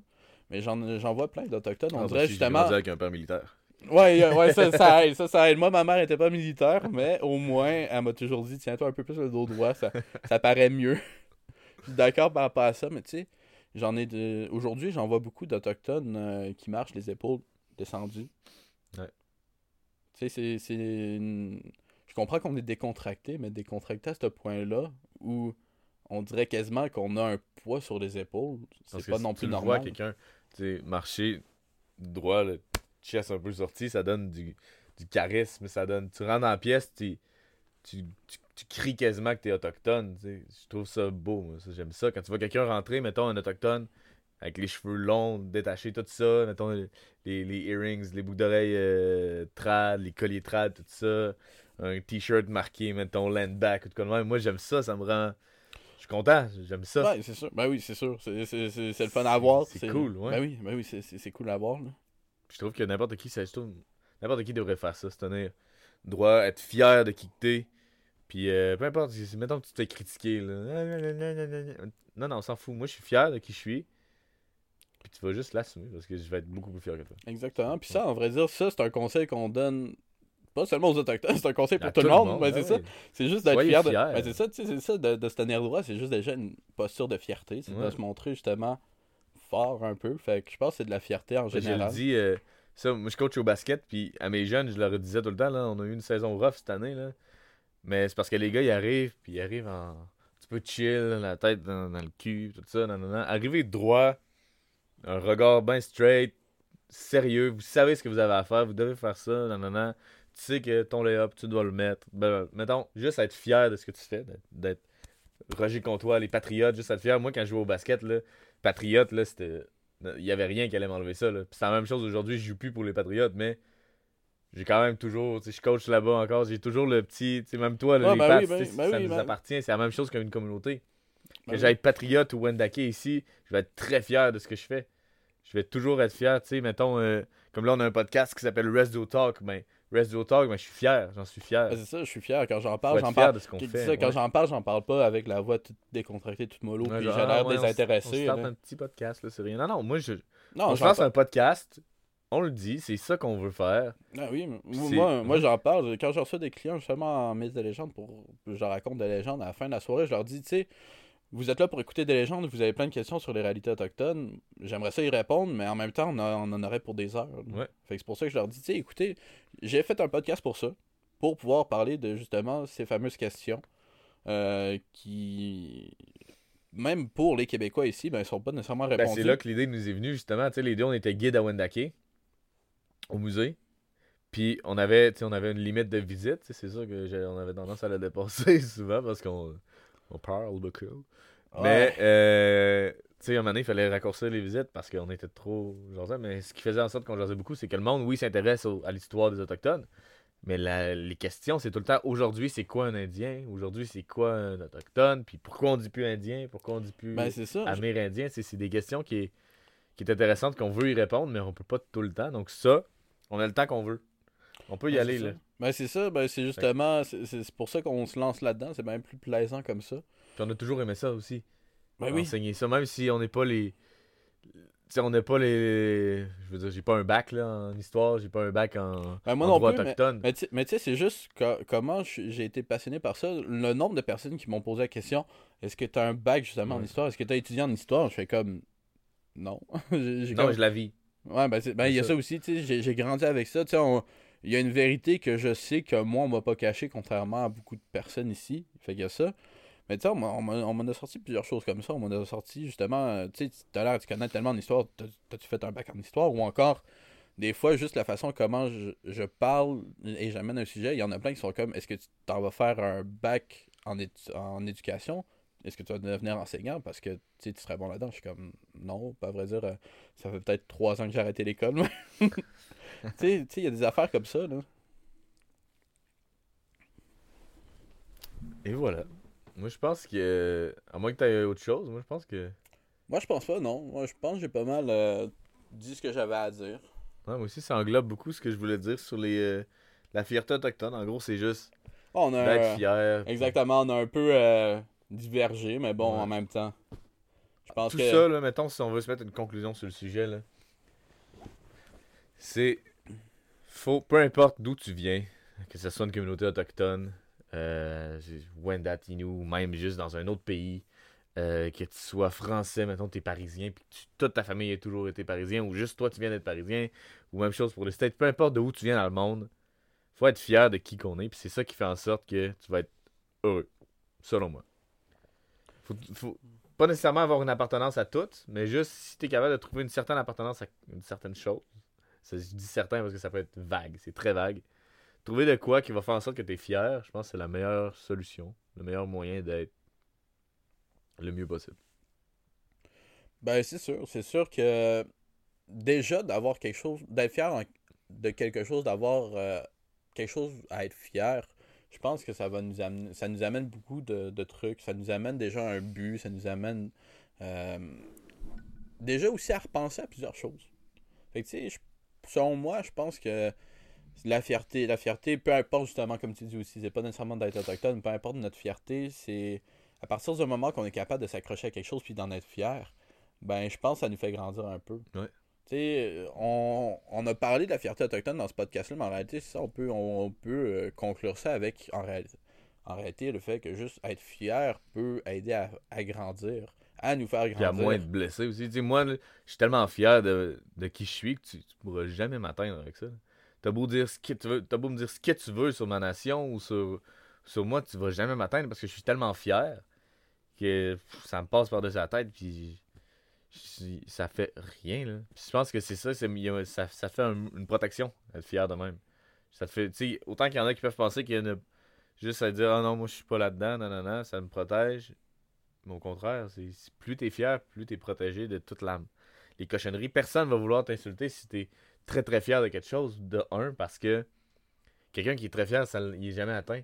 Mais j'en vois plein d'Autochtones. On ah, dirait justement. avec un père militaire. Ouais, ouais ça, ça, *laughs* aide, ça, ça aide. Moi, ma mère était pas militaire, mais au moins, elle m'a toujours dit tiens-toi un peu plus le dos droit, ça, ça paraît mieux. Je suis d'accord par rapport à ça, mais tu sais, j'en ai de. Aujourd'hui, j'en vois beaucoup d'Autochtones euh, qui marchent les épaules descendues. Ouais. Tu sais, c'est. Je comprends qu'on est décontracté, mais décontracté à ce point-là où on dirait quasiment qu'on a un poids sur les épaules. C'est pas non plus tu normal. quelqu'un marcher droit, chest un peu sorti, ça donne du, du charisme, ça donne. Tu rentres dans la pièce, tu, tu, tu, cries quasiment que t'es autochtone. Je trouve ça beau, j'aime ça. Quand tu vois quelqu'un rentrer, mettons un autochtone, avec les cheveux longs, détachés, tout ça, mettons les, les earrings, les boucles d'oreilles euh, trad, les colliers trad, tout ça, un t-shirt marqué, mettons landback, tout comme Moi, j'aime ça, ça me rend. Je suis content, j'aime ça. Ouais, c'est sûr. Ben oui, c'est sûr. C'est le fun à voir. C'est cool, ouais. Ben oui, ben oui c'est cool à voir. Là. Je trouve que n'importe qui, n'importe qui devrait faire ça, c'est tenir droit, être fier de qui t'es. Puis euh, peu importe, mettons que tu t'es critiqué. Là. Non, non, on s'en fout. Moi, je suis fier de qui je suis. Puis tu vas juste l'assumer parce que je vais être beaucoup plus fier que toi. Exactement. Puis ça, en vrai dire, ça, c'est un conseil qu'on donne pas seulement aux Autochtones, c'est un conseil pour tout, le monde. Ben, c'est ça. C'est juste d'être fier. De... Ben, c'est ça, c'est ça, de, de, se tenir droit. C'est juste déjà une posture de fierté. C'est de se montrer justement fort un peu. Fait que je pense que c'est de la fierté en général. Je le dis, euh, ça, moi je coach au basket, puis à mes jeunes, je leur disais tout le temps, là, on a eu une saison rough cette année. Là. Mais c'est parce que les gars, ils arrivent, puis ils arrivent en peu chill, la tête dans, le cul, tout ça. Non, Arrivez droit, un regard bien straight, sérieux. Vous savez ce que vous avez à faire, vous devez faire ça. Non, Tu sais que ton lay-up, tu dois le mettre. Ben, mettons, juste être fier de ce que tu fais, d'être Roger toi les Patriotes, juste être fier. Moi, quand je jouais au basket, là, Patriotes, là, c'était. Il n'y avait rien qui allait m'enlever ça. C'est la même chose aujourd'hui, je joue plus pour les Patriotes, mais j'ai quand même toujours, je coach là-bas encore, j'ai toujours le petit, même toi, les ben oui, ben ça nous ben appartient, c'est la même chose qu'une communauté. que j'aille patriote ou Wendake ici, je vais être très fier de ce que je fais. Je vais toujours être fier, tu sais, mettons, euh, comme là on a un podcast qui s'appelle Resto Talk, ben, Resto Talk, ben, je suis fier, j'en suis fier. c'est ça, je suis fier, quand j'en parle, j'en parle. de ce qu'on fait. quand j'en parle, j'en parle pas avec la voix toute décontractée, toute mollo, puis j'ai l'air ah, désintéressé. On, un petit podcast, là, c'est rien. Non, non, moi, je, non, je lance un podcast, on le dit, c'est ça qu'on veut faire. Ah oui, moi, moi j'en parle. Quand je reçois des clients justement en mise de légende, pour je raconte des légendes à la fin de la soirée, je leur dis, tu sais, vous êtes là pour écouter des légendes, vous avez plein de questions sur les réalités autochtones. J'aimerais ça y répondre, mais en même temps, on, en aurait pour des heures. Ouais. Fait c'est pour ça que je leur dis, tu sais, écoutez, j'ai fait un podcast pour ça, pour pouvoir parler de justement ces fameuses questions euh, qui même pour les Québécois ici, ben, ils sont pas nécessairement répondues. Ben, c'est là que l'idée nous est venue, justement. Tu sais, les deux, on était guides à Wendake au musée. Puis on avait, on avait une limite de visite. C'est sûr qu'on avait tendance à la dépasser *laughs* souvent parce qu'on on parle beaucoup. Mais, euh, tu sais, à un moment donné, il fallait raccourcir les visites parce qu'on était trop Mais ce qui faisait en sorte qu'on jasait beaucoup, c'est que le monde, oui, s'intéresse à l'histoire des Autochtones. Mais les questions, c'est tout le temps aujourd'hui, c'est quoi un Indien? Aujourd'hui, c'est quoi un Autochtone? Puis pourquoi on dit plus Indien? Pourquoi on dit plus ben, ça, Amérindien? C'est des questions qui est, qui est intéressante, qu'on veut y répondre, mais on peut pas tout le temps. Donc, ça, on a le temps qu'on veut. On peut y aller, là. Ben, c'est ça. Ben, c'est justement... C'est pour ça qu'on se lance là-dedans. C'est même plus plaisant comme ça. Puis on a toujours aimé ça aussi. Ben oui. Enseigner ça, même si on n'est pas les... sais, on n'est pas les. Je veux dire, j'ai pas un bac là, en histoire, j'ai pas un bac en, ben, moi droit autochtone. Mais, mais tu sais, c'est juste comment j'ai été passionné par ça. Le nombre de personnes qui m'ont posé la question est-ce que tu as un bac justement en histoire? Est-ce que tu as étudié en histoire? Je fais comme non. *laughs* non, je la vis. Ouais, ben, ben il y a ça, aussi, tu sais, j'ai grandi avec ça. Tu sais, il y a une vérité que je sais que moi, on m'a pas caché, contrairement à beaucoup de personnes ici. Fait a ça. Mais tu sais, on m'en a sorti plusieurs choses comme ça. On m'en a sorti justement, euh, tu sais, tout à l'heure, tu connais tellement d'histoire, t'as-tu fait un bac en histoire? Ou encore, des fois, juste la façon comment je, je parle et j'amène un sujet, il y en a plein qui sont comme, est-ce que tu t'en vas faire un bac en, en éducation? Est-ce que tu vas devenir enseignant? Parce que tu serais bon là-dedans? Je suis comme, non, pas vrai dire, euh, ça fait peut-être trois ans que j'ai arrêté l'école. *laughs* *laughs* tu sais, il y a des affaires comme ça, là. Et voilà. Moi, je pense que, à moins que tu aies autre chose, moi, je pense que. Moi, je pense pas, non. Moi, je pense que j'ai pas mal euh, dit ce que j'avais à dire. Ouais, moi aussi, ça englobe beaucoup ce que je voulais dire sur les euh, la fierté autochtone. En gros, c'est juste. on a d'être fier. Exactement, on a un peu diverger, mais bon, en même temps. Je pense Tout que... ça, là, mettons, si on veut se mettre une conclusion sur le sujet, là, c'est. Faut, peu importe d'où tu viens, que ce soit une communauté autochtone, euh, Wendatinu, ou même juste dans un autre pays, euh, que tu sois français, mettons, tu es parisien, puis que toute ta famille a toujours été parisien, ou juste toi, tu viens d'être parisien, ou même chose pour les States, peu importe d'où tu viens dans le monde, faut être fier de qui qu'on est, puis c'est ça qui fait en sorte que tu vas être heureux, selon moi faut, pas nécessairement avoir une appartenance à toutes, mais juste si tu es capable de trouver une certaine appartenance à une certaine chose. Je dis certain parce que ça peut être vague, c'est très vague. Trouver de quoi qui va faire en sorte que tu es fier, je pense que c'est la meilleure solution, le meilleur moyen d'être le mieux possible. Ben, c'est sûr. C'est sûr que déjà d'avoir quelque chose, d'être fier de quelque chose, d'avoir euh, quelque chose à être fier, je pense que ça va nous amener, ça nous amène beaucoup de, trucs. Ça nous amène déjà un but, ça nous amène euh, déjà aussi à repenser à plusieurs choses. Fait que, tu sais, selon moi, je pense que la fierté, la fierté, peu importe justement, comme tu dis aussi, c'est pas nécessairement d'être autochtone, peu importe notre fierté, c'est à partir du moment qu'on est capable de s'accrocher à quelque chose puis d'en être fier, ben je pense que ça nous fait grandir un peu. Ouais. Tu sais, on, on a parlé de la fierté autochtone dans ce podcast-là, mais en réalité, c'est ça, on peut, on, peut euh, conclure ça avec, en réalité, en réalité, le fait que juste être fier peut aider à, à grandir, à nous faire Puis à grandir. moins de blessés aussi. Tu sais, moi, je suis tellement fier de, de qui je suis que tu, tu pourras jamais m'atteindre avec ça. T'as beau dire ce que tu veux, t'as beau me dire ce que tu veux sur ma nation ou sur, sur moi, tu vas jamais m'atteindre parce que je suis tellement fier que pff, ça me passe par-dessus la tête puis ça fait rien là. Puis je pense que c'est ça, il y a- ça, ça fait un- une protection, être fier de même. Ça te fait, tu sais, autant qu'il y en a qui peuvent penser qu'il y a une- juste à dire ah non moi je suis pas là-dedans, non non non, ça me protège. Mais au contraire, c'est plus t'es fier, plus t'es protégé de toute l'âme. Les cochonneries, personne va vouloir t'insulter si t'es très très fier de quelque chose, de un, parce que quelqu'un qui est très fier, ça, il est jamais atteint.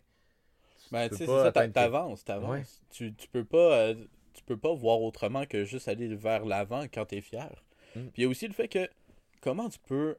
Ben, tu sais, c'est ça, t'avances, t'avances. Ouais. Tu, tu peux pas, euh, tu peux pas voir autrement que juste aller vers l'avant quand t'es fier. Mm. Puis il y a aussi le fait que, comment tu peux,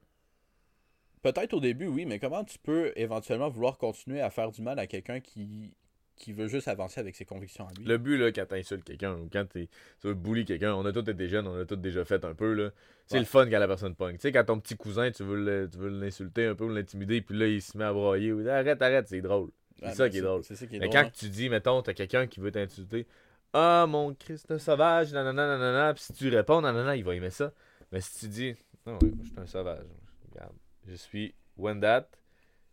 peut-être au début, oui, mais comment tu peux éventuellement vouloir continuer à faire du mal à quelqu'un qui, qui veut juste avancer avec ses convictions à lui. Le but, là, quand t'insultes quelqu'un ou quand t'es- tu veux bully quelqu'un, on a tous été jeunes, on a tous déjà fait un peu, là. C'est Ouais. le fun quand la personne pogne. Tu sais, quand ton petit cousin, tu veux le- tu veux l'insulter un peu ou l'intimider, puis là, il se met à broyer. ou Arrête, arrête, c'est drôle. C'est Ouais, ça qui est drôle. C'est ça qui est Mais drôle. quand tu dis, mettons, t'as quelqu'un qui veut t'insulter, ah, mon Christ, un sauvage, nanana, nanana, puis si tu réponds, nanana, il va aimer ça. Mais si tu dis, non, ouais, moi, je suis un sauvage, regarde, je suis Wendat,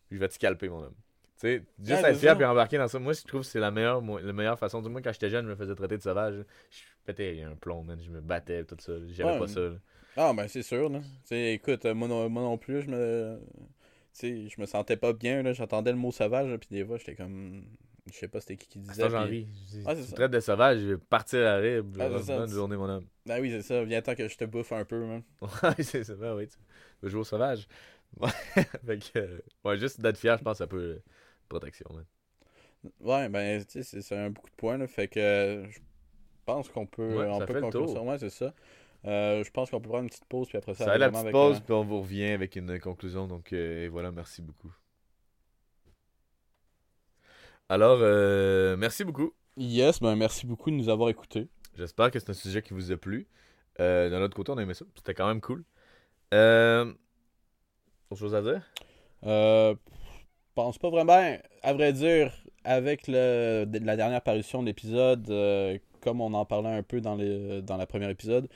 puis je vais te scalper, mon homme. Tu sais, juste Ouais, être fier puis embarquer dans ça, moi, je trouve que c'est la meilleure, la meilleure façon. Du moins, quand j'étais jeune, je me faisais traiter de sauvage. Je pétais un plomb, man, je me battais, tout ça. J'aimais Ouais, pas ça. là. Ah, ben c'est sûr, là. Écoute, euh, moi non, moi non plus, je me. Tu sais, je me sentais pas bien, là. J'entendais le mot sauvage, puis des fois, j'étais comme. Je sais pas c'était qui qui disait. j'en Ouais, c'est tu traites de sauvage, je vais partir à rire. Ah, journée, mon homme. Ben oui, c'est ça. Viens temps que je te bouffe un peu, man. *laughs* Ouais, c'est ça, ben oui. Tu veux jouer au sauvage. Ouais, *laughs* fait que, euh, ouais, juste d'être fier, je pense, ça peut. euh, protection, man. Ouais, ben, tu sais, c'est- c'est un beaucoup de points, là. Fait que euh, je pense qu'on peut, Ouais, on ça peut conclure ça. Ouais, c'est ça. Euh, je pense qu'on peut prendre une petite pause, puis après ça, Ça la petite avec, pause, euh, puis on vous revient avec une conclusion. Donc, et voilà, merci beaucoup. Alors, merci beaucoup. Yes, ben merci beaucoup de nous avoir écoutés. J'espère que c'est un sujet qui vous a plu. Euh, D'un autre côté, on a aimé ça. C'était quand même cool. Euh... Autre chose à dire? Euh, pense pas vraiment. À vrai dire, avec le, la dernière parution de l'épisode, euh, comme on en parlait un peu dans, les, dans le premier épisode,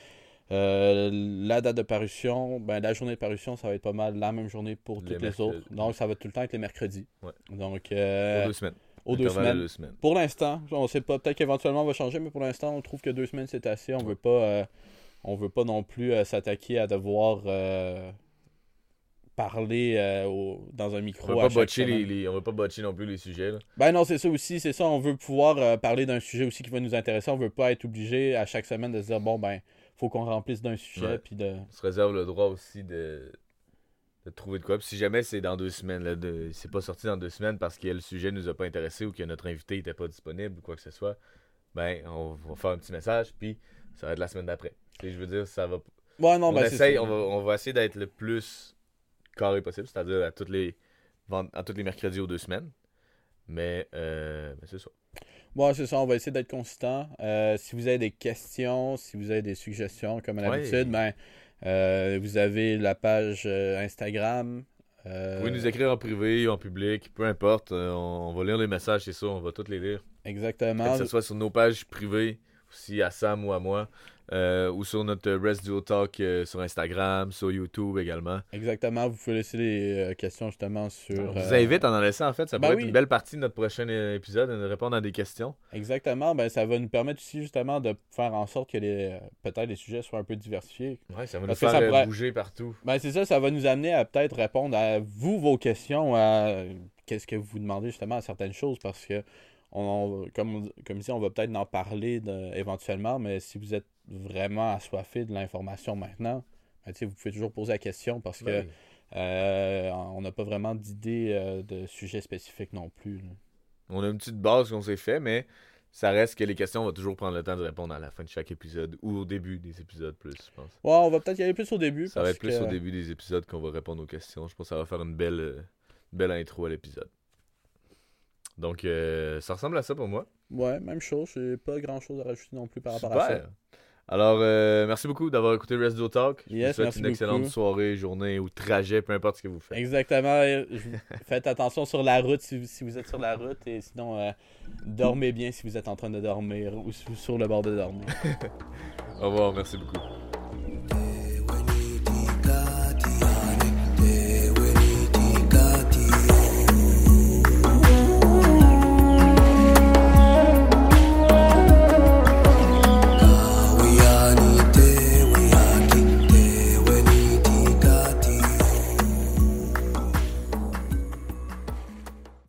euh, la date de parution, ben, la journée de parution, ça va être pas mal la même journée pour Les toutes les autres. Donc, ça va tout le temps être les mercredis. Ouais. Donc, euh, Pour deux semaines. aux deux semaines. deux semaines. Pour l'instant, on sait pas, peut-être qu'éventuellement on va changer, mais pour l'instant, on trouve que deux semaines c'est assez. On veut pas euh, on veut pas non plus euh, s'attaquer à devoir euh, parler euh, au- dans un On micro. va, à pas les, les- on va pas botcher non plus les sujets. Là. Ben non, c'est ça aussi, c'est ça. On veut pouvoir euh, parler d'un sujet aussi qui va nous intéresser. On veut pas être obligé à chaque semaine de se dire bon ben faut qu'on remplisse d'un sujet puis de. On se réserve le droit aussi de, de trouver de quoi. Puis si jamais c'est dans deux semaines, là, de, c'est pas sorti dans deux semaines parce que le sujet nous a pas intéressé ou que notre invité était pas disponible ou quoi que ce soit, ben on va faire un petit message puis ça va être la semaine d'après. Sais, je veux dire, ça va. Ouais non on, ben essaye, on, va, on va essayer d'être le plus carré possible, c'est-à-dire à toutes les vend- à tous les mercredis aux deux semaines. Mais, euh, mais c'est ça. Ouais, c'est ça, on va essayer d'être consistant. Euh, si vous avez des questions, si vous avez des suggestions, comme à Ouais. l'habitude, ben, euh, vous avez la page Instagram. Vous pouvez nous écrire en privé, en public, peu importe. on, on va lire les messages, c'est ça, on va tous les lire. Exactement. Que ce soit sur nos pages privées, aussi à Sam ou à moi, euh, ou sur notre Rest Duo Talk euh, sur Instagram, sur YouTube également. Exactement. Vous pouvez laisser des euh, questions justement sur. On vous invite à en laisser en fait, ça ben pourrait oui. être une belle partie de notre prochain épisode, de répondre à des questions. Exactement. Ben, ça va nous permettre aussi justement de faire en sorte que les peut-être les sujets soient un peu diversifiés. Ouais, ça va nous Parce faire pourrait- bouger partout. Ben, c'est ça, ça va nous amener à peut-être répondre à vous, vos questions, à qu'est-ce que vous demandez justement à certaines choses parce que on, comme, comme ici, on va peut-être en parler de- éventuellement, mais si vous êtes vraiment assoiffé de l'information maintenant, ben, vous pouvez toujours poser la question parce que Ben, euh, on n'a pas vraiment d'idée euh, de sujet spécifique non plus. là. on a une petite base qu'on s'est fait, mais ça reste que les questions, on va toujours prendre le temps de répondre à la fin de chaque épisode ou au début des épisodes plus, je pense. Ouais, on va peut-être y aller plus au début. Ça va être plus que- au début des épisodes qu'on va répondre aux questions. Je pense que ça va faire une belle, euh, belle intro à l'épisode. Donc, euh, ça ressemble à ça pour moi. Ouais, même chose. J'ai pas grand chose à rajouter non plus par rapport à ça. Alors, euh, merci beaucoup d'avoir écouté Resto Talk. Je vous souhaite une excellente beaucoup. soirée, journée ou trajet, peu importe ce que vous faites. Exactement. *laughs* Faites attention sur la route si, si vous êtes sur la route et sinon euh, dormez bien si vous êtes en train de dormir ou sur le bord de dormir. *laughs* Au revoir, merci beaucoup.